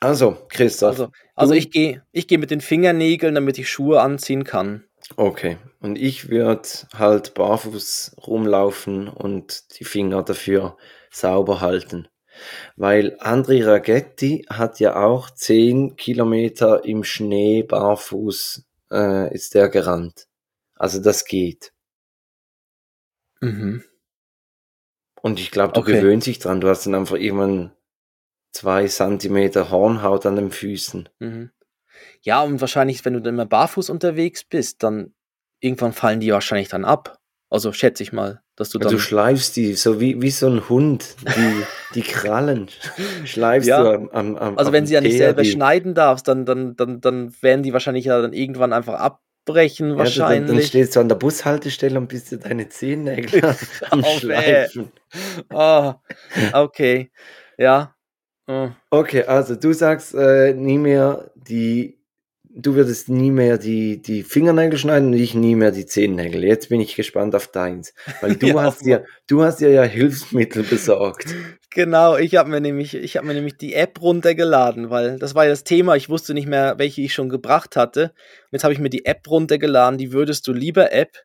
B: Also, Christoph.
A: also, also ich gehe ich geh mit den Fingernägeln, damit ich Schuhe anziehen kann.
B: Okay. Und ich würde halt barfuß rumlaufen und die Finger dafür sauber halten. Weil Andri Ragetti hat ja auch 10 Kilometer im Schnee barfuß äh, ist der gerannt. Also das geht.
A: Mhm.
B: Und ich glaube, du
A: Okay.
B: gewöhnst dich dran. Du hast dann einfach irgendwann zwei Zentimeter Hornhaut an den Füßen.
A: Mhm. Ja, und wahrscheinlich, wenn du dann immer barfuß unterwegs bist, dann irgendwann fallen die wahrscheinlich dann ab. Also schätze ich mal. dass du
B: Also
A: dann.
B: du schleifst die, so wie, wie so ein Hund, die, die Krallen schleifst
A: Ja.
B: du am, am, am
A: Also wenn sie ja nicht selber
B: die-
A: schneiden darfst, dann, dann, dann, dann werden die wahrscheinlich ja dann irgendwann einfach abbrechen,
B: Ja, dann, dann
A: wahrscheinlich.
B: stehst du an der Bushaltestelle und bist du deine Zehennägel am
A: Oh, weh.
B: Schleifen.
A: Ah, okay. Ja. Äh,
B: Okay, also du sagst äh, nie mehr die, du würdest nie mehr die, die Fingernägel schneiden und ich nie mehr die Zehennägel. Jetzt bin ich gespannt auf deins, weil du
A: Ja,
B: hast dir, du hast dir ja Hilfsmittel besorgt.
A: Genau, ich habe mir nämlich, ich habe mir nämlich die App runtergeladen, weil das war ja das Thema. Ich wusste nicht mehr, welche ich schon gebracht hatte. Und jetzt habe ich mir die App runtergeladen, die würdest du lieber App.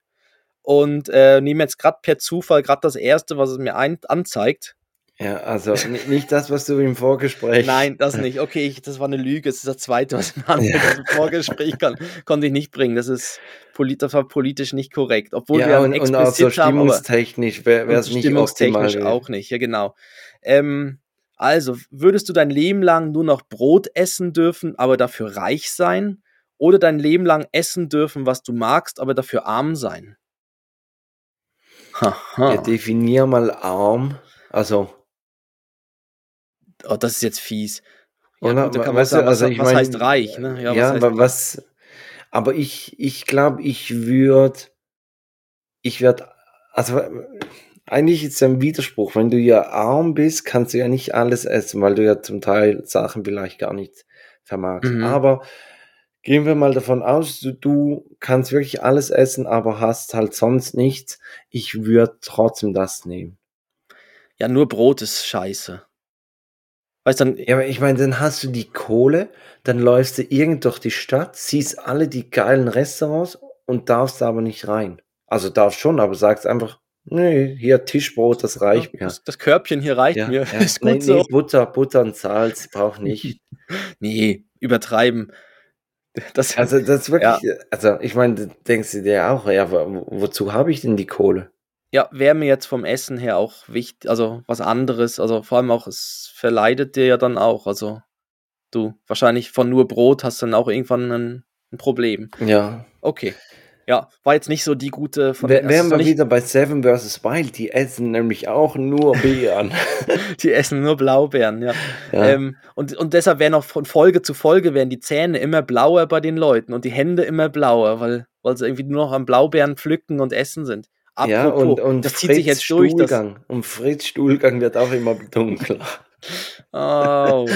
A: Und äh, nehme jetzt gerade per Zufall gerade das erste, was es mir ein anzeigt.
B: Ja, also ni- nicht das, was du im Vorgespräch.
A: Nein, das nicht. Okay, ich, das war eine Lüge. Das ist das zweite, was anzeigt. Das im Vorgespräch kann, konnte ich nicht bringen. Das ist das war politisch nicht korrekt. Obwohl wir
B: Ja,
A: einen
B: und, und auch so
A: explizit
B: stimmungstechnisch wäre es nicht
A: stimmungstechnisch
B: optimal.
A: auch nicht. Ja, genau. Ähm, also, würdest du dein Leben lang nur noch Brot essen dürfen, aber dafür reich sein? Oder dein Leben lang essen dürfen, was du magst, aber dafür arm sein? Haha.
B: Ja, definier mal arm. Also,
A: Oh, das ist jetzt fies. Ja,
B: Oder?
A: gut,
B: du,
A: sagen, was,
B: also ich
A: was
B: mein,
A: heißt reich? Ne?
B: ja,
A: was heißt
B: aber was, aber ich, ich glaube, ich würde, ich würde, also eigentlich ist es ein Widerspruch. Wenn du ja arm bist, kannst du ja nicht alles essen, weil du ja zum Teil Sachen vielleicht gar nicht vermagst.
A: Mhm.
B: Aber gehen wir mal davon aus, du, du kannst wirklich alles essen, aber hast halt sonst nichts. Ich würde trotzdem das nehmen.
A: Ja, nur Brot ist scheiße. Weißt dann,
B: Ja, aber ich meine, dann hast du die Kohle, dann läufst du irgend durch die Stadt, siehst alle die geilen Restaurants und darfst aber nicht rein. Also darfst schon, aber sagst einfach, nee, hier Tischbrot, das reicht mir.
A: das, das Körbchen hier reicht
B: Ja,
A: mir.
B: ja.
A: Ist gut
B: nee,
A: so.
B: nee, Butter, Butter und Salz braucht nicht.
A: Nee, übertreiben. Das,
B: Also das ist wirklich, also ich meine, denkst du dir auch, ja, wo, wozu habe ich denn die Kohle?
A: Ja, wäre mir jetzt vom Essen her auch wichtig, also was anderes, also vor allem auch, es verleidet dir ja dann auch, also du, wahrscheinlich von nur Brot hast dann auch irgendwann ein, ein Problem.
B: Ja.
A: Okay. Ja, war jetzt nicht so die gute von
B: Wär-
A: also
B: Wären wir
A: nicht,
B: wieder bei Seven vs. Wild, die essen nämlich auch nur Beeren.
A: Die essen nur Blaubeeren, ja.
B: ja.
A: Ähm, und, und deshalb werden auch von Folge zu Folge werden die Zähne immer blauer bei den Leuten und die Hände immer blauer, weil, weil sie irgendwie nur noch am Blaubeeren pflücken und essen sind.
B: Ja,
A: Apropos,
B: und, und
A: das zieht sich
B: Fritz
A: jetzt durch. Das,
B: Stuhlgang. und Fritz Stuhlgang wird auch immer dunkler.
A: oh,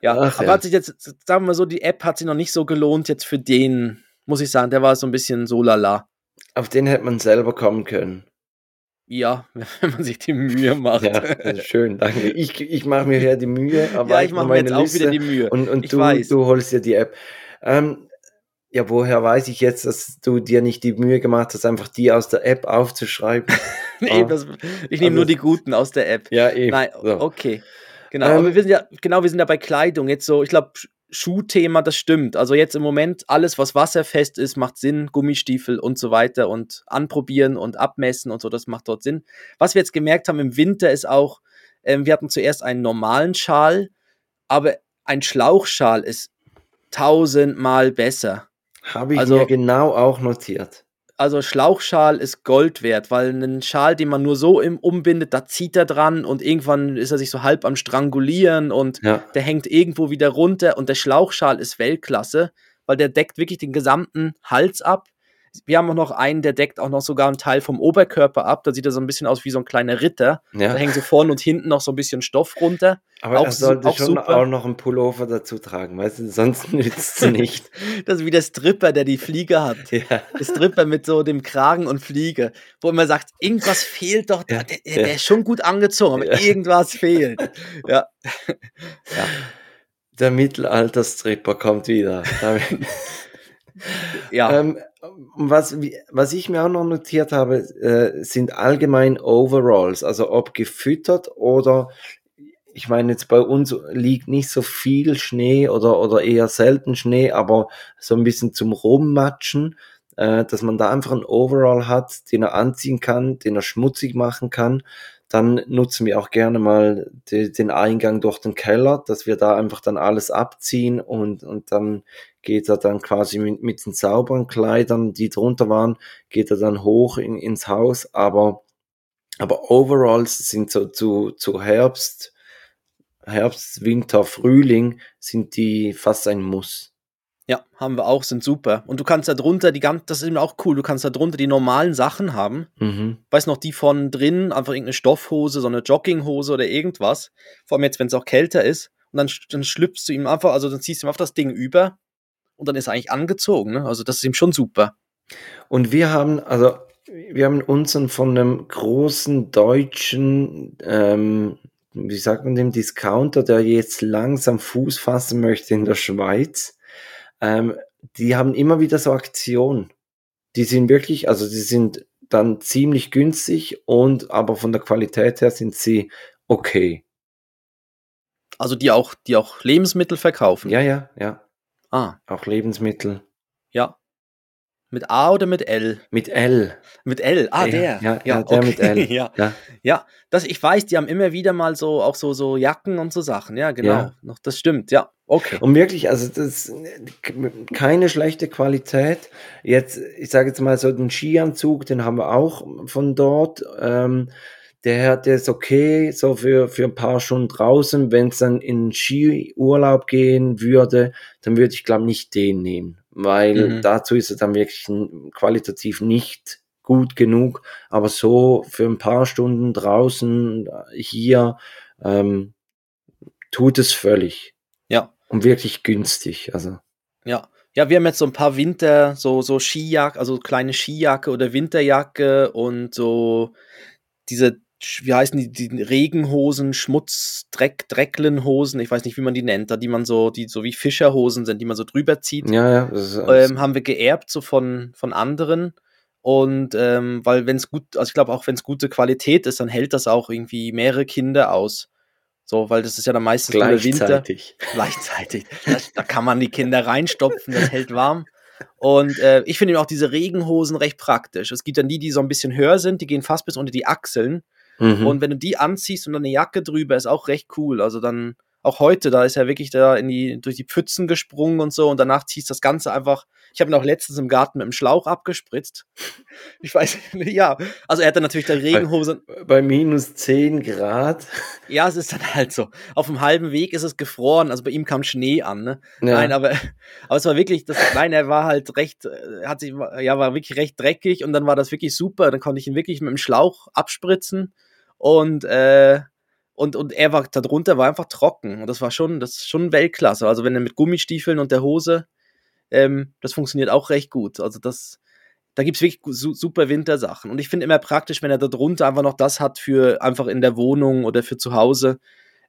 A: ja,
B: Ach,
A: aber
B: ja.
A: hat sich jetzt, sagen wir mal so, die App hat sich noch nicht so gelohnt jetzt für den, muss ich sagen, der war so ein bisschen so lala.
B: Auf den hätte man selber kommen können.
A: Ja, wenn man sich die Mühe macht.
B: Ja, schön, danke. Ich, ich mache mir hier die Mühe, aber
A: Ja, ich mache mir jetzt auch wieder die Mühe.
B: und, und du,
A: weiß.
B: du holst dir die App. Ähm, ja, woher weiß ich jetzt, dass du dir nicht die Mühe gemacht hast, einfach die aus der App aufzuschreiben?
A: nee,
B: Ah.
A: das, ich nehme
B: Also-
A: nur die guten aus der App.
B: ja, eben.
A: Nein,
B: so.
A: okay. Genau,
B: Ähm,
A: aber wir sind ja, genau, wir sind ja bei Kleidung. Jetzt so, ich glaube, Schuhthema, das stimmt. Also jetzt im Moment, alles, was wasserfest ist, macht Sinn. Gummistiefel und so weiter und anprobieren und abmessen und so, das macht dort Sinn. Was wir jetzt gemerkt haben im Winter ist auch, ähm, wir hatten zuerst einen normalen Schal, aber ein Schlauchschal ist tausendmal besser.
B: Habe ich
A: also-
B: mir genau auch notiert.
A: Also Schlauchschal ist Gold wert, weil ein Schal, den man nur so im umbindet, da zieht er dran und irgendwann ist er sich so halb am Strangulieren und
B: Ja.
A: der hängt irgendwo wieder runter und der Schlauchschal ist Weltklasse, weil der deckt wirklich den gesamten Hals ab. Wir haben auch noch einen, der deckt auch noch sogar einen Teil vom Oberkörper ab. Da sieht er so ein bisschen aus wie so ein kleiner Ritter.
B: ja.
A: Da hängt so vorne und hinten noch so ein bisschen Stoff runter.
B: Aber
A: auch
B: er sollte
A: auch
B: schon
A: super.
B: auch noch einen Pullover dazu tragen, weißt du, sonst nützt es nicht.
A: Das ist wie der Stripper, der die Fliege hat.
B: ja.
A: Der Stripper mit so dem Kragen und Fliege, wo man sagt, irgendwas fehlt doch.
B: Ja,
A: der, der,
B: ja.
A: ist schon gut angezogen, aber irgendwas fehlt. Ja.
B: Der Mittelalter-Stripper kommt wieder.
A: Ja.
B: Ähm, was, was ich mir auch noch notiert habe, äh, sind allgemein Overalls, also ob gefüttert oder ich meine, jetzt bei uns liegt nicht so viel Schnee oder, oder eher selten Schnee, aber so ein bisschen zum Rummatschen, äh, dass man da einfach einen Overall hat, den er anziehen kann, den er schmutzig machen kann. Dann nutzen wir auch gerne mal de, den Eingang durch den Keller, dass wir da einfach dann alles abziehen und, und dann geht er dann quasi mit, mit den sauberen Kleidern, die drunter waren, geht er dann hoch in, ins Haus, aber Aber Overalls sind so zu, zu Herbst, Herbst, Winter, Frühling sind die fast ein Muss.
A: Ja, haben wir auch, sind super. Und du kannst da drunter die ganz, das ist eben auch cool, du kannst da drunter die normalen Sachen haben.
B: Mhm.
A: Weiß noch, die von drin, einfach irgendeine Stoffhose, so eine Jogginghose oder irgendwas. Vor allem jetzt, wenn es auch kälter ist. Und dann, dann schlüpfst du ihm einfach, also dann ziehst du ihm auf das Ding über und dann ist er eigentlich angezogen. Ne? Also das ist ihm schon super.
B: Und wir haben, also wir haben unseren von einem großen deutschen, ähm, wie sagt man dem, Discounter, der jetzt langsam Fuß fassen möchte in der Schweiz. Ähm, die haben immer wieder so Aktionen. Die sind wirklich, also die sind dann ziemlich günstig und aber von der Qualität her sind sie okay.
A: Also die auch, die auch Lebensmittel verkaufen.
B: Ja, ja, ja.
A: Ah,
B: Auch Lebensmittel.
A: ja. Mit A oder mit L?
B: Mit L.
A: Mit L. Ah,
B: Ja,
A: der.
B: ja, ja, der mit L.
A: ja.
B: Ja.
A: Ja, das, ich weiß, die haben immer wieder mal so, auch so, so Jacken und so Sachen. Ja, genau.
B: Ja.
A: Noch, das stimmt, ja. Okay.
B: Und wirklich, also das keine schlechte Qualität. Jetzt, ich sage jetzt mal so den Skianzug, den haben wir auch von dort. Ähm, der, der ist okay, so für, für ein paar Stunden draußen. Wenn es dann in Skiurlaub gehen würde, dann würde ich glaube nicht den nehmen, weil
A: Mhm.
B: dazu ist er dann wirklich qualitativ nicht gut genug. Aber so für ein paar Stunden draußen äh, hier ähm, tut es völlig
A: Ja.
B: und wirklich günstig. Also
A: Ja. Ja, wir haben jetzt so ein paar Winter, so, so Skijacke, also kleine Skijacke oder Winterjacke und so diese, wie heißen die, die Regenhosen, Schmutz, Dreck, Drecklenhosen, ich weiß nicht, wie man die nennt, da die man so, die so wie Fischerhosen sind, die man so drüber zieht.
B: ja, ja,
A: ähm, haben wir geerbt, so von, von anderen. Und ähm, weil wenn es gut, also ich glaube auch wenn es gute Qualität ist, dann hält das auch irgendwie mehrere Kinder aus. So, weil das ist ja dann meistens der Winter.
B: gleichzeitig.
A: Gleichzeitig. Da, kann man die Kinder reinstopfen, das hält warm. Und äh, ich finde eben auch diese Regenhosen recht praktisch. Es gibt dann die, die so ein bisschen höher sind, die gehen fast bis unter die Achseln.
B: Mhm.
A: Und wenn du die anziehst und dann eine Jacke drüber, ist auch recht cool. Also dann, auch heute, da ist er wirklich da in die, durch die Pfützen gesprungen und so und danach ziehst das Ganze einfach. Ich habe ihn auch letztens im Garten mit dem Schlauch abgespritzt. Ich weiß nicht, ja. Also er hat dann natürlich der Regenhose.
B: Bei minus 10 Grad.
A: Ja, es ist dann halt so. Auf dem halben Weg ist es gefroren, also bei ihm kam Schnee an, ne?
B: Ja.
A: Nein, aber, aber es war wirklich, das, nein, er war halt recht, äh, hat sich, ja, war wirklich recht dreckig und dann war das wirklich super. Dann konnte ich ihn wirklich mit dem Schlauch abspritzen und, äh, und, und er war darunter war einfach trocken und das war schon, das ist schon Weltklasse. Also wenn er mit Gummistiefeln und der Hose, ähm, das funktioniert auch recht gut. Also das, da gibt's wirklich gu- su super Wintersachen. Und ich finde immer praktisch, wenn er da drunter einfach noch das hat für einfach in der Wohnung oder für zu Hause.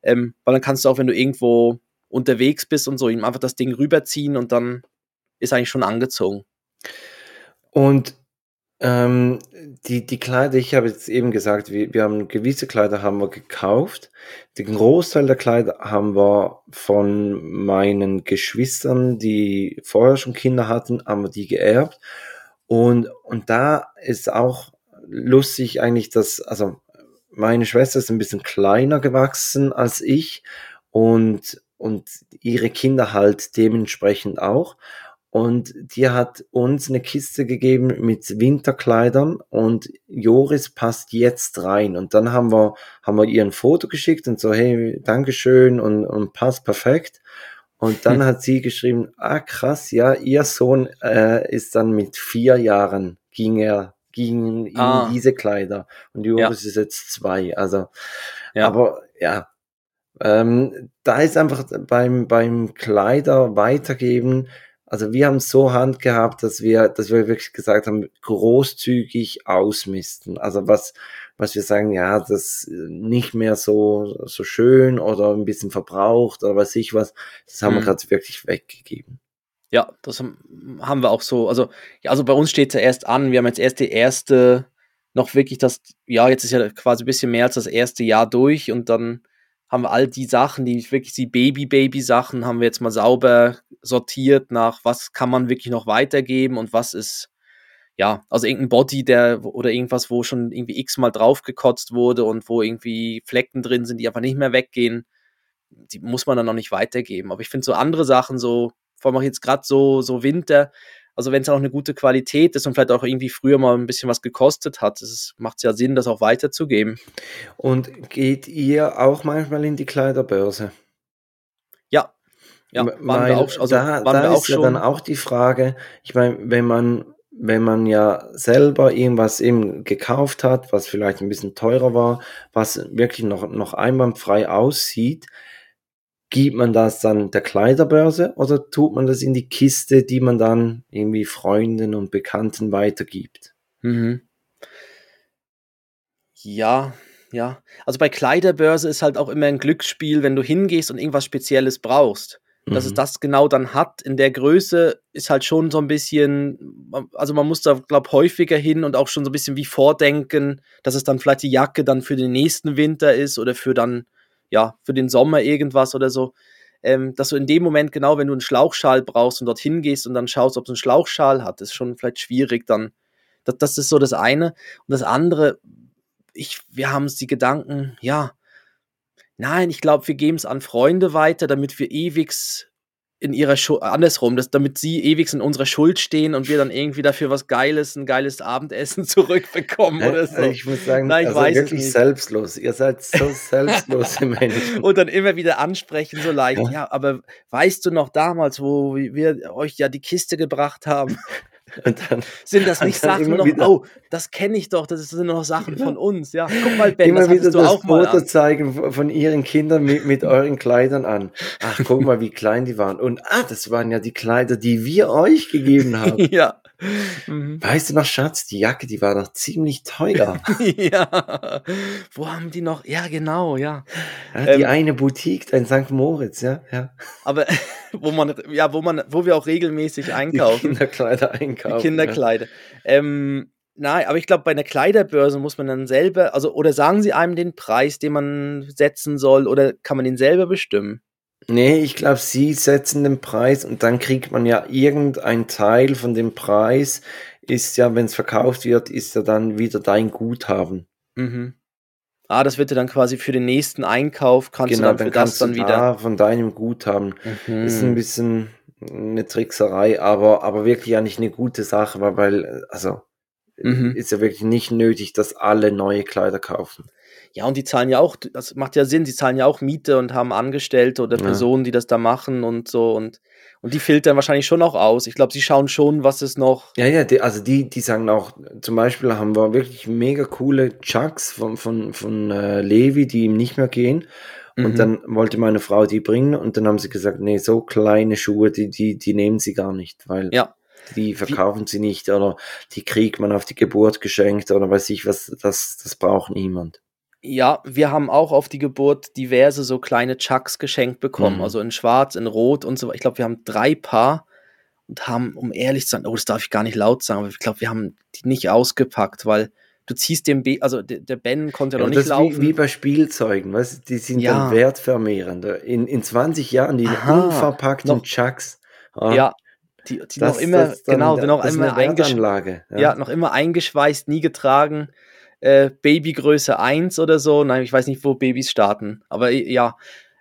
A: Ähm, weil dann kannst du auch, wenn du irgendwo unterwegs bist und so, ihm einfach das Ding rüberziehen und dann ist eigentlich schon angezogen.
B: Und ähm, die, die Kleider, ich habe jetzt eben gesagt, wir, wir haben gewisse Kleider haben wir gekauft. Den Großteil der Kleider haben wir von meinen Geschwistern, die vorher schon Kinder hatten, haben wir die geerbt. Und, und da ist auch lustig eigentlich, dass, also meine Schwester ist ein bisschen kleiner gewachsen als ich und, und ihre Kinder halt dementsprechend auch. Und die hat uns eine Kiste gegeben mit Winterkleidern und Joris passt jetzt rein. Und dann haben wir, haben wir ihr ein Foto geschickt und so, hey, Dankeschön und, und passt perfekt. Und dann hat sie geschrieben, ah krass, ja, ihr Sohn äh, ist dann mit vier Jahren, ging er, gingen ihm
A: Ah.
B: diese Kleider. Und Joris ist jetzt zwei. Also,
A: Ja.
B: aber ja, ähm, da ist einfach beim, beim Kleider weitergeben, also wir haben es so Hand gehabt, dass wir, dass wir wirklich gesagt haben, großzügig ausmisten. Also was, was wir sagen, ja, das ist nicht mehr so, so schön oder ein bisschen verbraucht oder weiß ich was, das haben wir
A: Mhm.
B: gerade wirklich weggegeben.
A: Ja, das haben haben wir auch so. Also, ja, also bei uns steht ja erst an. Wir haben jetzt erst die erste, noch wirklich das, ja, jetzt ist ja quasi ein bisschen mehr als das erste Jahr durch und dann haben wir all die Sachen, die wirklich die Baby-Baby-Sachen, haben wir jetzt mal sauber sortiert nach, was kann man wirklich noch weitergeben und was ist, ja, also irgendein Body, der oder irgendwas, wo schon irgendwie x-mal draufgekotzt wurde und wo irgendwie Flecken drin sind, die einfach nicht mehr weggehen, die muss man dann noch nicht weitergeben. Aber ich finde so andere Sachen, so, vor allem auch jetzt gerade so, so Winter, Also wenn es auch eine gute Qualität ist und vielleicht auch irgendwie früher mal ein bisschen was gekostet hat, macht es ja Sinn, das auch weiterzugeben.
B: Und geht ihr auch manchmal in die Kleiderbörse?
A: Ja. Ja,
B: waren Weil wir auch, also da, waren da wir auch ist schon. ja dann auch die Frage, ich meine, wenn man wenn man ja selber irgendwas eben gekauft hat, was vielleicht ein bisschen teurer war, was wirklich noch, noch einwandfrei aussieht, gibt man das dann der Kleiderbörse oder tut man das in die Kiste, die man dann irgendwie Freunden und Bekannten weitergibt?
A: Mhm. Ja, ja. Also bei Kleiderbörse ist halt auch immer ein Glücksspiel, wenn du hingehst und irgendwas Spezielles brauchst. Dass mhm. es das genau dann hat in der Größe ist halt schon so ein bisschen, also man muss da, glaube häufiger hin und auch schon so ein bisschen wie vordenken, dass es dann vielleicht die Jacke dann für den nächsten Winter ist oder für dann ja, für den Sommer irgendwas oder so, ähm, dass du in dem Moment genau, wenn du einen Schlauchschal brauchst und dorthin gehst und dann schaust, ob es einen Schlauchschal hat, ist schon vielleicht schwierig dann. Das, das ist so das eine. Und das andere, ich, wir haben uns die Gedanken, ja, nein, ich glaube, wir geben es an Freunde weiter, damit wir ewig in ihrer Schuld, andersrum, dass, damit sie ewig in unserer Schuld stehen und wir dann irgendwie dafür was Geiles, ein geiles Abendessen zurückbekommen oder so.
B: Ich muss sagen, Nein, ich also weiß wirklich selbstlos. Ihr seid so selbstlose Menschen.
A: Und dann immer wieder ansprechen, so leicht. Ja. ja, aber weißt du noch damals, wo wir euch ja die Kiste gebracht haben? Und dann, sind das nicht Sachen noch, wieder, oh, das kenne ich doch, das sind noch Sachen von uns, ja. Guck mal, Ben,
B: immer das wieder du das auch Foto zeigen von ihren Kindern mit, mit euren Kleidern an. Ach, guck mal, wie klein die waren. Und ah, das waren ja die Kleider, die wir euch gegeben haben.
A: ja.
B: Mhm. Weißt du noch, Schatz, die Jacke, die war doch ziemlich teuer.
A: ja. Wo haben die noch? Ja, genau, ja.
B: ja die ähm, eine Boutique in St. Moritz, ja, ja.
A: Aber wo man, ja, wo man, wo wir auch regelmäßig einkaufen. Die
B: Kinderkleider einkaufen.
A: Die Kinderkleider. Ja. Ähm, Nein, aber ich glaube, bei einer Kleiderbörse muss man dann selber, also oder sagen sie einem den Preis, den man setzen soll, oder kann man den selber bestimmen?
B: Nee, ich glaube, sie setzen den Preis und dann kriegt man ja irgendein Teil von dem Preis, ist ja, wenn es verkauft wird, ist ja dann wieder dein Guthaben.
A: Mhm. Ah, das wird ja dann quasi für den nächsten Einkauf, kannst genau, du dann, dann für das dann wieder. Da
B: von deinem Guthaben. Mhm. Ist ein bisschen eine Trickserei, aber, aber wirklich ja nicht eine gute Sache, weil, weil also mhm. ist ja wirklich nicht nötig, dass alle neue Kleider kaufen.
A: Ja, und die zahlen ja auch, das macht ja Sinn, sie zahlen ja auch Miete und haben Angestellte oder Personen, die das da machen und so und, und die filtern wahrscheinlich schon auch aus. Ich glaube, sie schauen schon, was es noch.
B: Ja, ja, die, also die, die sagen auch, zum Beispiel haben wir wirklich mega coole Chucks von, von, von äh, Levi, die ihm nicht mehr gehen. Und mhm. dann wollte meine Frau die bringen und dann haben sie gesagt, nee, so kleine Schuhe, die, die, die nehmen sie gar nicht, weil
A: ja.
B: die verkaufen Wie? sie nicht oder die kriegt man auf die Geburt geschenkt oder weiß ich was, das, das braucht niemand.
A: Ja, wir haben auch auf die Geburt diverse so kleine Chucks geschenkt bekommen. Mhm. Also in Schwarz, in Rot und so. Ich glaube, wir haben drei Paar und haben, um ehrlich zu sein, oh, das darf ich gar nicht laut sagen, aber ich glaube, wir haben die nicht ausgepackt, weil du ziehst den, Be also der Ben konnte ja, noch nicht laufen.
B: Wie, wie bei Spielzeugen, du, die sind ja. dann wertvermehrend. In, in 20 Jahren die Aha, unverpackten noch, Chucks.
A: Ah, ja, die, die das, noch immer, genau, noch immer
B: eingeschweißt.
A: Ja. ja, noch immer eingeschweißt, nie getragen äh, Babygröße 1 oder so. Nein, ich weiß nicht, wo Babys starten. Aber ja.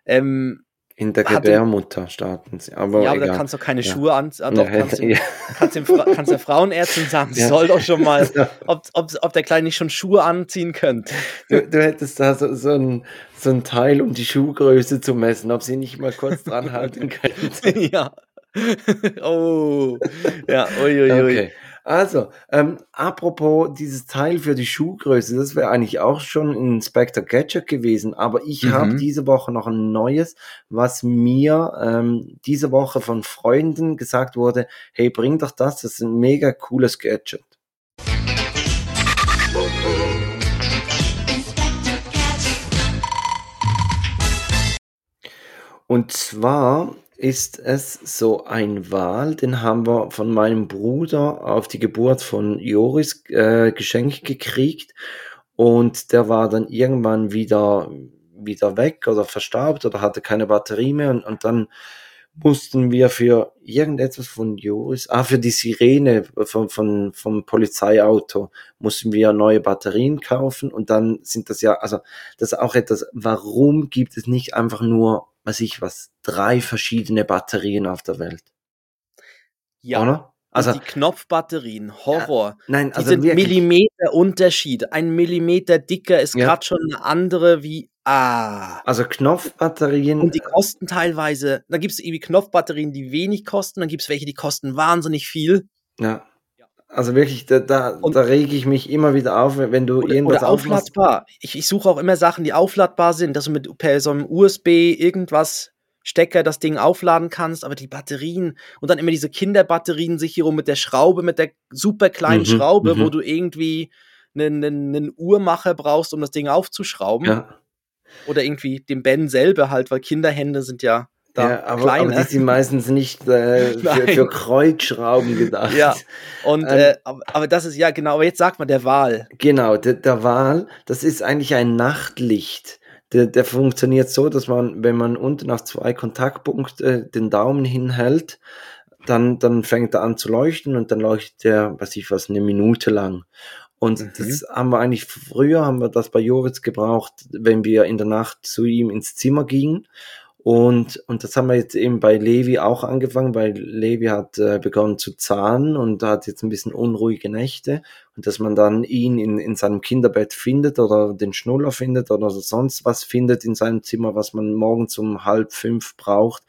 A: Ähm,
B: in der Gebärmutter starten sie. Aber
A: ja, aber egal. da kannst du keine ja. Schuhe an. Ah, doch, kannst, du, kannst, dem, kannst der Frauenärztin sagen, sie ja. soll doch schon mal, ob, ob, ob der Kleine nicht schon Schuhe anziehen könnte.
B: Du, du hättest da so, so, ein, so ein Teil, um die Schuhgröße zu messen, ob sie nicht mal kurz dran halten könnte.
A: ja. oh. Ja, uiuiui. Ui, ui. Okay.
B: Also, ähm, apropos dieses Teil für die Schuhgröße, das wäre eigentlich auch schon ein Spectre Gadget gewesen, aber ich mhm. habe diese Woche noch ein neues, was mir ähm, diese Woche von Freunden gesagt wurde, hey, bring doch das, das ist ein mega cooles Gadget. Und zwar ist es so ein Wal, den haben wir von meinem Bruder auf die Geburt von Joris äh, geschenkt gekriegt und der war dann irgendwann wieder wieder weg oder verstaubt oder hatte keine Batterie mehr und, und dann mussten wir für irgendetwas von Joris, ah, für die Sirene von, von, vom Polizeiauto mussten wir neue Batterien kaufen und dann sind das ja, also das ist auch etwas, warum gibt es nicht einfach nur weiß ich was, drei verschiedene Batterien auf der Welt.
A: Ja. Oder?
B: Also,
A: die Knopfbatterien, Horror.
B: nein,
A: Die
B: also
A: sind
B: wirklich.
A: Millimeter Unterschied. Ein Millimeter dicker ist
B: Ja.
A: gerade schon eine andere wie. Ah.
B: Also Knopfbatterien.
A: Und die kosten teilweise, da gibt es irgendwie Knopfbatterien, die wenig kosten, dann gibt es welche, die kosten wahnsinnig viel.
B: Ja. Also wirklich, da, da, da rege ich mich immer wieder auf, wenn du
A: Oder,
B: irgendwas
A: oder aufladbar. Ich, ich suche auch immer Sachen, die aufladbar sind, dass du mit per so einem USB irgendwas Stecker das Ding aufladen kannst, aber die Batterien und dann immer diese Kinderbatteriensicherung mit der Schraube, mit der super kleinen
B: Mhm,
A: Schraube,
B: mhm.
A: wo du irgendwie einen, einen, einen Uhrmacher brauchst, um das Ding aufzuschrauben.
B: Ja,
A: Oder irgendwie den Ben selber halt, weil Kinderhände sind ja da
B: ja aber,
A: klein.
B: aber die sind meistens nicht äh, für, für Kreuzschrauben gedacht.
A: Ja. Und
B: Ähm,
A: äh, aber, aber das ist ja genau, aber jetzt sagt man der Wahl.
B: Genau, der, der Wal, das ist eigentlich ein Nachtlicht. Der, der funktioniert so, dass man, wenn man unten auf zwei Kontaktpunkte den Daumen hinhält, dann, dann fängt er an zu leuchten und dann leuchtet er, was ich was, eine Minute lang. Und
A: Mhm.
B: das haben wir eigentlich früher, haben wir das bei Joritz gebraucht, wenn wir in der Nacht zu ihm ins Zimmer gingen. Und, und das haben wir jetzt eben bei Levi auch angefangen, weil Levi hat äh, begonnen zu zahnen und hat jetzt ein bisschen unruhige Nächte. Und dass man dann ihn in, in seinem Kinderbett findet oder den Schnuller findet oder sonst was findet in seinem Zimmer, was man morgens um halb fünf braucht,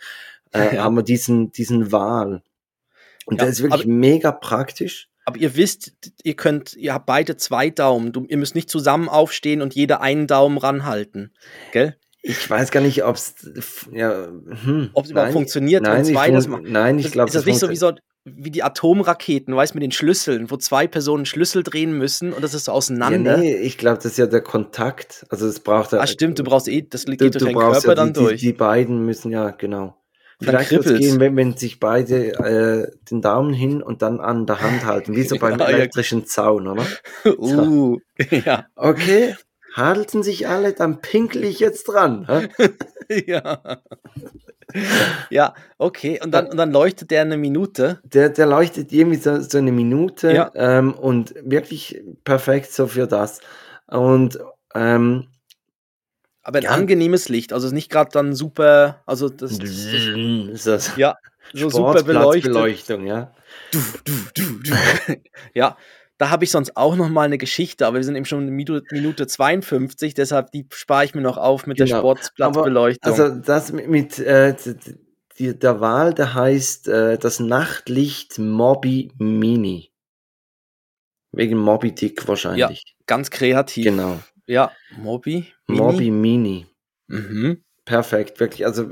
B: äh,
A: Ja.
B: haben wir diesen, diesen Wahl. Und
A: Ja,
B: der ist wirklich mega praktisch.
A: Aber ihr wisst, ihr könnt, ihr habt beide zwei Daumen. Du, ihr müsst nicht zusammen aufstehen und jeder einen Daumen ranhalten. Gell?
B: Ich weiß gar nicht, ob's ja, hm,
A: Ob es überhaupt
B: nein,
A: funktioniert,
B: nein,
A: wenn
B: ich
A: zwei das
B: fun-
A: machen.
B: Nein, ich
A: Das-
B: glaube,
A: ist das nicht so wie, so wie die Atomraketen, weißt mit den Schlüsseln, wo zwei Personen Schlüssel drehen müssen und das ist so
B: Ja,
A: auseinander.
B: nee, ich glaube, das ist ja der Kontakt. Also es braucht ja.
A: Ah, stimmt, du brauchst eh, das geht
B: du,
A: durch
B: du
A: deinen
B: brauchst
A: Körper
B: ja
A: dann
B: die,
A: durch.
B: Die, die beiden müssen ja, genau. Vielleicht wird es gehen, wenn, wenn sich beide äh, den Daumen hin und dann an der Hand halten, wie so beim
A: Ja, ja.
B: elektrischen Zaun, oder?
A: uh, ja,
B: Okay, halten sich alle, dann pinkel ich jetzt dran.
A: ja. ja, okay. Und dann, und dann leuchtet der eine Minute.
B: Der, der leuchtet irgendwie so, so eine Minute
A: Ja.
B: ähm, und wirklich perfekt so für das. Und ähm,
A: Aber ein
B: Ja.
A: angenehmes Licht. Also ist nicht gerade dann super, also das, das
B: ist das
A: ja, so super beleuchtet.
B: Sportplatzbeleuchtung, ja.
A: Du, du, du, du. ja, da habe ich sonst auch noch mal eine Geschichte, aber wir sind eben schon in Minute, Minute 52, deshalb die spare ich mir noch auf mit der
B: Genau.
A: Sportplatzbeleuchtung.
B: Also das mit, äh, die, der Wahl, der heißt äh, das Nachtlicht Mobby Mini. Wegen Moby Dick wahrscheinlich.
A: Ganz kreativ.
B: Genau.
A: Ja, Mobi. Mini.
B: Mobby Mini.
A: Mhm.
B: Perfekt, wirklich. Also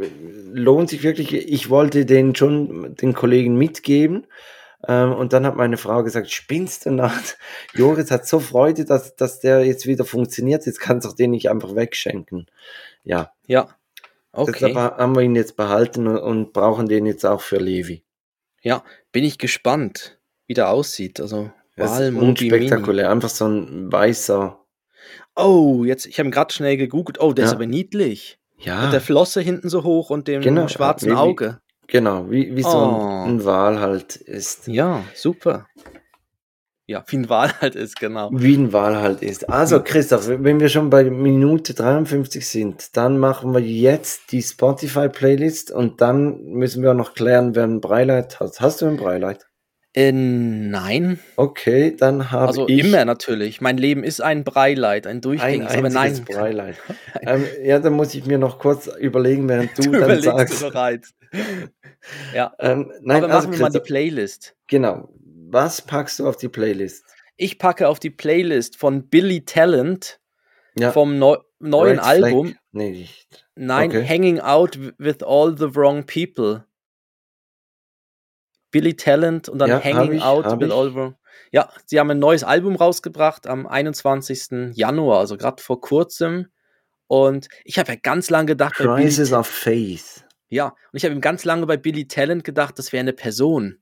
B: lohnt sich wirklich. Ich wollte den schon den Kollegen mitgeben. Ähm, und dann hat meine Frau gesagt, spinnst du nacht? Joris hat so Freude, dass, dass der jetzt wieder funktioniert. Jetzt kannst du den nicht einfach wegschenken. Ja,
A: Ja. Okay.
B: deshalb ha- haben wir ihn jetzt behalten und, und brauchen den jetzt auch für Levi.
A: Ja, bin ich gespannt, wie der aussieht. Also Wahl Mobi
B: unspektakulär. Einfach so ein weißer.
A: Oh, jetzt, ich habe ihn gerade schnell gegoogelt. Oh, der ist
B: Ja.
A: aber niedlich.
B: Ja,
A: Mit der Flosse hinten so hoch und dem
B: Genau,
A: schwarzen
B: wie-
A: Auge.
B: genau. Wie, wie so
A: Oh.
B: ein, ein Wal halt ist.
A: Ja, super. Ja, wie ein Wal halt ist, genau.
B: Wie ein Wal halt ist. Also, Christoph, wenn wir schon bei Minute 53 sind, dann machen wir jetzt die Spotify-Playlist und dann müssen wir noch klären, wer ein Breileid hat. Hast du ein Breileid?
A: Äh, nein,
B: Okay, dann habe
A: also
B: ich
A: immer natürlich. Mein Leben ist ein Breileid, ein
B: ein
A: durchgängiges, aber
B: einziges
A: nein.
B: Breileid. ähm, ja, dann muss ich mir noch kurz überlegen, während du,
A: Du
B: dann
A: überlegst
B: sagst.
A: du bereit. ja,
B: Ähm, nein,
A: aber
B: also
A: machen wir mal die Playlist.
B: genau. Was packst du auf die Playlist?
A: Ich packe auf die Playlist von Billy Talent
B: Ja,
A: vom neu neuen
B: Red?
A: Album.
B: Nee, nicht.
A: Nein,
B: Okay.
A: Hanging Out with All the Wrong People. Billy Talent und dann
B: Ja,
A: Hanging
B: ich,
A: Out with
B: ich.
A: Wrong. Ja, sie haben ein neues Album rausgebracht am 21. Januar, also gerade vor kurzem. Und ich habe ja ganz lange gedacht,
B: Crisis of Faith.
A: ja, und ich habe ihm ganz lange bei Billy Talent gedacht, das wäre eine Person.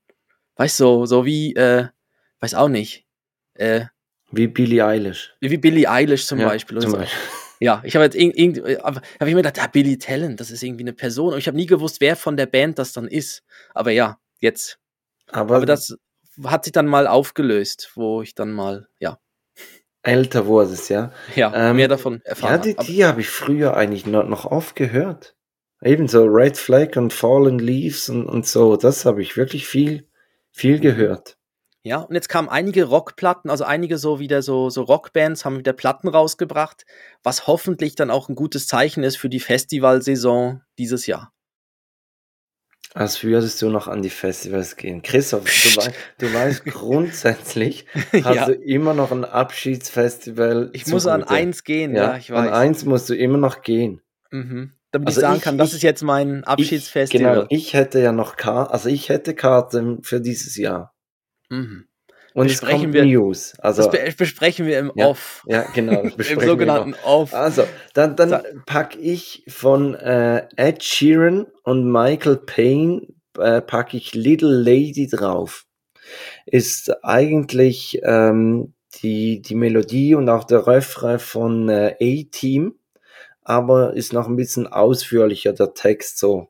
A: Weißt du, so, so wie, äh, weiß auch nicht, äh,
B: Wie Billie Eilish.
A: wie Billie Eilish zum
B: Ja,
A: Beispiel.
B: zum
A: so.
B: Beispiel.
A: Ja, ich habe jetzt irgendwie, habe ich mir gedacht, ja, Billy Talent, das ist irgendwie eine Person. Und ich habe nie gewusst, wer von der Band das dann ist. Aber ja, jetzt.
B: Aber,
A: Aber das hat sich dann mal aufgelöst, wo ich dann mal, ja,
B: älter wurde es, ja.
A: ja,
B: Ähm,
A: mehr davon
B: Ja,
A: erfahren
B: die,
A: habe. Aber-
B: die habe ich früher eigentlich noch, noch oft gehört. Ebenso Red Flag und Fallen Leaves und, und so. Das habe ich wirklich viel, viel gehört.
A: Ja, und jetzt kamen einige Rockplatten, also einige so wieder so, so Rockbands haben wieder Platten rausgebracht, was hoffentlich dann auch ein gutes Zeichen ist für die Festivalsaison dieses Jahr.
B: Als würdest du noch an die Festivals gehen. Christoph, du, wei du weißt, grundsätzlich hast
A: ja,
B: du immer noch ein Abschiedsfestival.
A: ich muss an
B: zugute.
A: eins gehen, ja,
B: Ja,
A: ich
B: an
A: weiß.
B: eins musst du immer noch gehen.
A: Mhm. Damit ich
B: Also
A: sagen
B: ich,
A: kann, das
B: ich,
A: ist jetzt mein
B: ich,
A: Abschiedsfestival.
B: genau, ich hätte ja noch Karten, also ich hätte Karten für dieses Jahr.
A: Mhm.
B: Und es
A: Besprechen
B: kommt
A: wir,
B: News.
A: das
B: Also,
A: be besprechen wir im
B: ja,
A: Off,
B: ja, genau, das
A: im sogenannten Off.
B: Also, dann, dann
A: Sa
B: pack ich von äh, Ed Sheeran und Michael Payne äh, packe ich Little Lady drauf. Ist eigentlich ähm, die, die Melodie und auch der Refrain von äh, A-Team, aber ist noch ein bisschen ausführlicher, der Text so.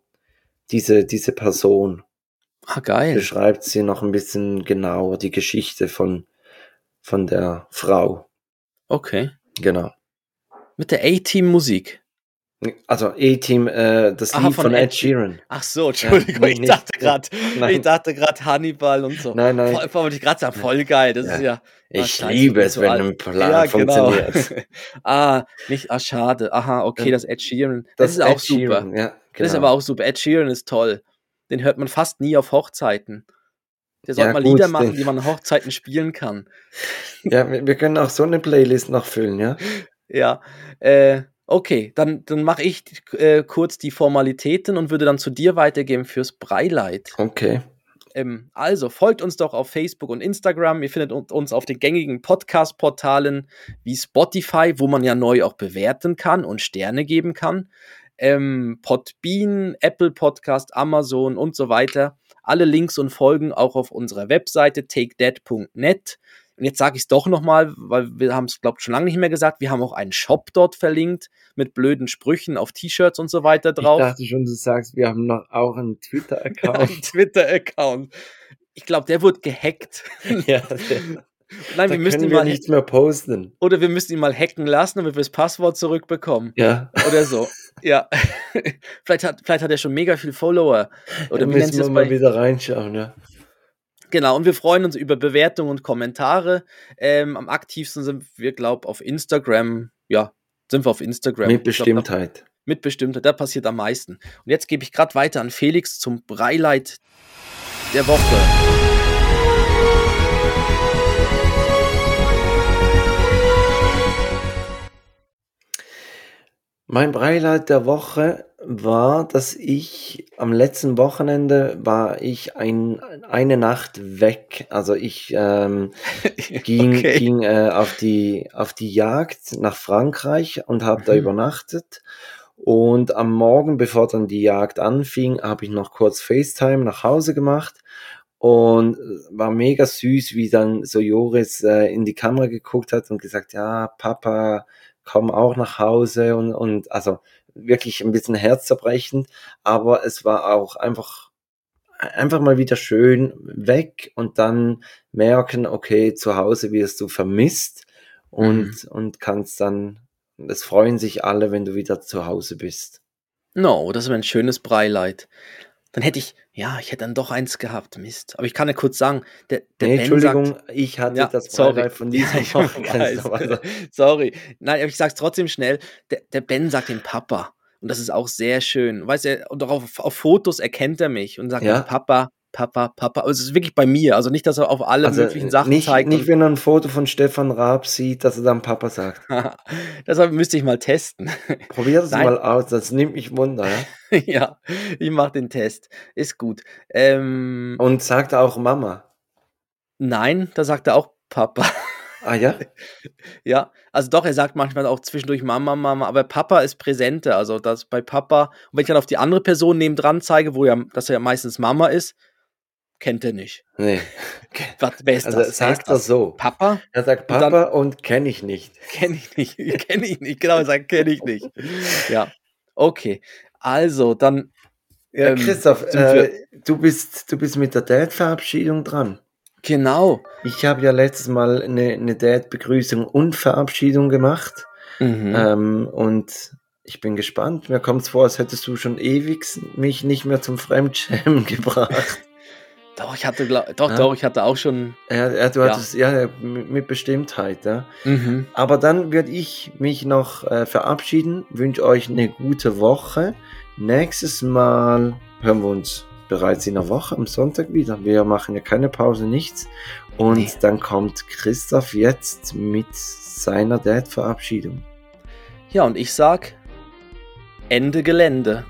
B: Diese, diese Person
A: Ah, geil.
B: beschreibt sie noch ein bisschen genauer, die Geschichte von, von der Frau.
A: Okay.
B: Genau.
A: Mit der A-Team-Musik.
B: Also A-Team, äh, das
A: Aha,
B: Lied
A: von
B: von Ed. Sheeran.
A: Ach so,
B: Ja,
A: Entschuldigung,
B: nee,
A: ich dachte
B: Ja,
A: gerade, ich dachte gerade Hannibal und so.
B: nein, nein.
A: Vor wollte ich gerade sagen, voll geil. Das ist
B: Ja.
A: ja, ah,
B: Ich
A: scheiße,
B: liebe es,
A: so
B: wenn ein Plan
A: Ja, genau.
B: funktioniert.
A: ah, nicht, ah, schade. Aha, okay,
B: Ja,
A: das Ed Sheeran. Das
B: Das
A: ist auch
B: Ed
A: super.
B: Sheeran, ja,
A: Das ist aber
B: genau.
A: auch super. Ed Sheeran ist toll. Den hört man fast nie auf Hochzeiten. Der sollte
B: Ja,
A: mal
B: gut,
A: Lieder machen, die man an Hochzeiten spielen kann.
B: ja, wir, können auch so eine Playlist noch füllen, ja?
A: Ja, äh, okay, dann, dann mache ich äh, kurz die Formalitäten und würde dann zu dir weitergeben fürs Breileid.
B: Okay.
A: Ähm, also folgt uns doch auf Facebook und Instagram. Ihr findet un- uns auf den gängigen Podcast-Portalen wie Spotify, wo man ja neu auch bewerten kann und Sterne geben kann. Ähm, Podbean, Apple Podcast, Amazon und so weiter. Alle Links und Folgen auch auf unserer Webseite takedead.net. Und jetzt sage ich es doch nochmal, weil wir haben es, glaube ich, schon lange nicht mehr gesagt. Wir haben auch einen Shop dort verlinkt mit blöden Sprüchen auf T-Shirts und so weiter
B: Ich
A: drauf.
B: dachte schon, du sagst, wir haben noch auch einen
A: Ein
B: Twitter-Account.
A: Twitter-Account. Ich glaube, der wurde gehackt.
B: ja, der,
A: Nein, wir müssen ihn
B: wir
A: mal
B: nichts mehr posten.
A: oder wir müssen ihn mal hacken lassen, damit wir das Passwort zurückbekommen.
B: Ja,
A: Oder so. Ja. vielleicht, hat, vielleicht hat er schon mega viel Follower. Oder nennt
B: müssen wir mal
A: bei.
B: wieder reinschauen, ja.
A: Genau, und wir freuen uns über Bewertungen und Kommentare. Ähm, am aktivsten sind wir, glaube ich, auf Instagram. Ja, sind wir auf Instagram.
B: Mit
A: Ich glaub, da,
B: Bestimmtheit.
A: mit Bestimmtheit, da passiert am meisten. Und jetzt gebe ich gerade weiter an Felix zum Breileit der Woche.
B: Mein Beileid der Woche war, dass ich am letzten Wochenende war ich ein, eine Nacht weg. Also ich ähm, ging,
A: okay.
B: ging äh, auf, die, auf die Jagd nach Frankreich und habe da
A: Mhm.
B: übernachtet. Und am Morgen, bevor dann die Jagd anfing, habe ich noch kurz FaceTime nach Hause gemacht und war mega süß, wie dann so Joris äh, in die Kamera geguckt hat und gesagt, ja, Papa, komm auch nach Hause und, und also wirklich ein bisschen herzzerbrechend, aber es war auch einfach einfach mal wieder schön weg und dann merken, okay, zu Hause wirst du vermisst und, und kannst dann, es freuen sich alle, wenn du wieder zu Hause bist.
A: No, das wäre ein schönes Breileid. Dann hätte ich, ja, ich hätte dann doch eins gehabt, Mist. Aber ich kann ja kurz sagen, der, der
B: Nee,
A: Ben
B: Entschuldigung,
A: sagt,
B: ich hatte
A: ja,
B: das
A: sorry,
B: von
A: ja,
B: Christoph, also,
A: sorry. Nein, aber ich sag's trotzdem schnell, der, der Ben sagt den Papa. Und das ist auch sehr schön. Weißt du, und auch auf, auf Fotos erkennt er mich und sagt
B: Ja.
A: Papa, Papa, Papa. Also es ist wirklich bei mir. Also nicht, dass er auf alle
B: also
A: möglichen Sachen
B: nicht,
A: zeigt.
B: nicht, wenn er ein Foto von Stefan Raab sieht, dass er dann Papa sagt.
A: Deshalb müsste ich mal testen.
B: Probier das
A: Nein.
B: mal aus, das nimmt mich Wunder. Ja?
A: ja, ich mache den Test. Ist gut. Ähm,
B: Und sagt auch Mama.
A: nein, da sagt er auch Papa.
B: Ah ja?
A: Ja, also doch, er sagt manchmal auch zwischendurch Mama, Mama, aber Papa ist präsenter. Also das bei Papa, und wenn ich dann auf die andere Person nebendran zeige, wo ja, dass er ja meistens Mama ist, kennt er nicht.
B: Nee.
A: Was, wer ist
B: Also
A: das?
B: Sagt er so.
A: Papa?
B: Er sagt
A: Und
B: Papa und kenne ich nicht.
A: Kenne ich nicht. Kenne ich nicht. Genau, er sagt, kenne ich nicht. Ja, okay. Also, dann,
B: Ja,
A: Ähm,
B: Christoph, äh, du, bist, du bist mit der Dad-Verabschiedung dran.
A: genau.
B: Ich habe ja letztes Mal eine, eine Dad-Begrüßung und Verabschiedung gemacht.
A: Mhm.
B: Ähm, und ich bin gespannt. Mir kommt es vor, als hättest du schon ewig mich nicht mehr zum Fremdschämen gebracht.
A: Doch, ich hatte, glaub, doch,
B: Ja.
A: doch, ich hatte auch schon.
B: Ja, ja du hattest, ja, ja mit mit Bestimmtheit, ja.
A: Mhm.
B: Aber dann würde ich mich noch äh, verabschieden, wünsche euch eine gute Woche. Nächstes Mal hören wir uns bereits in der Woche am Sonntag wieder. Wir machen ja keine Pause, nichts. Und
A: Nee.
B: dann kommt Christoph jetzt mit seiner Dad-Verabschiedung.
A: Ja, und ich sag Ende Gelände.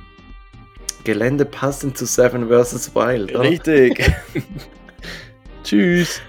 B: Gelände passend zu Seven vs. Wild. oder?
A: Richtig. Tschüss.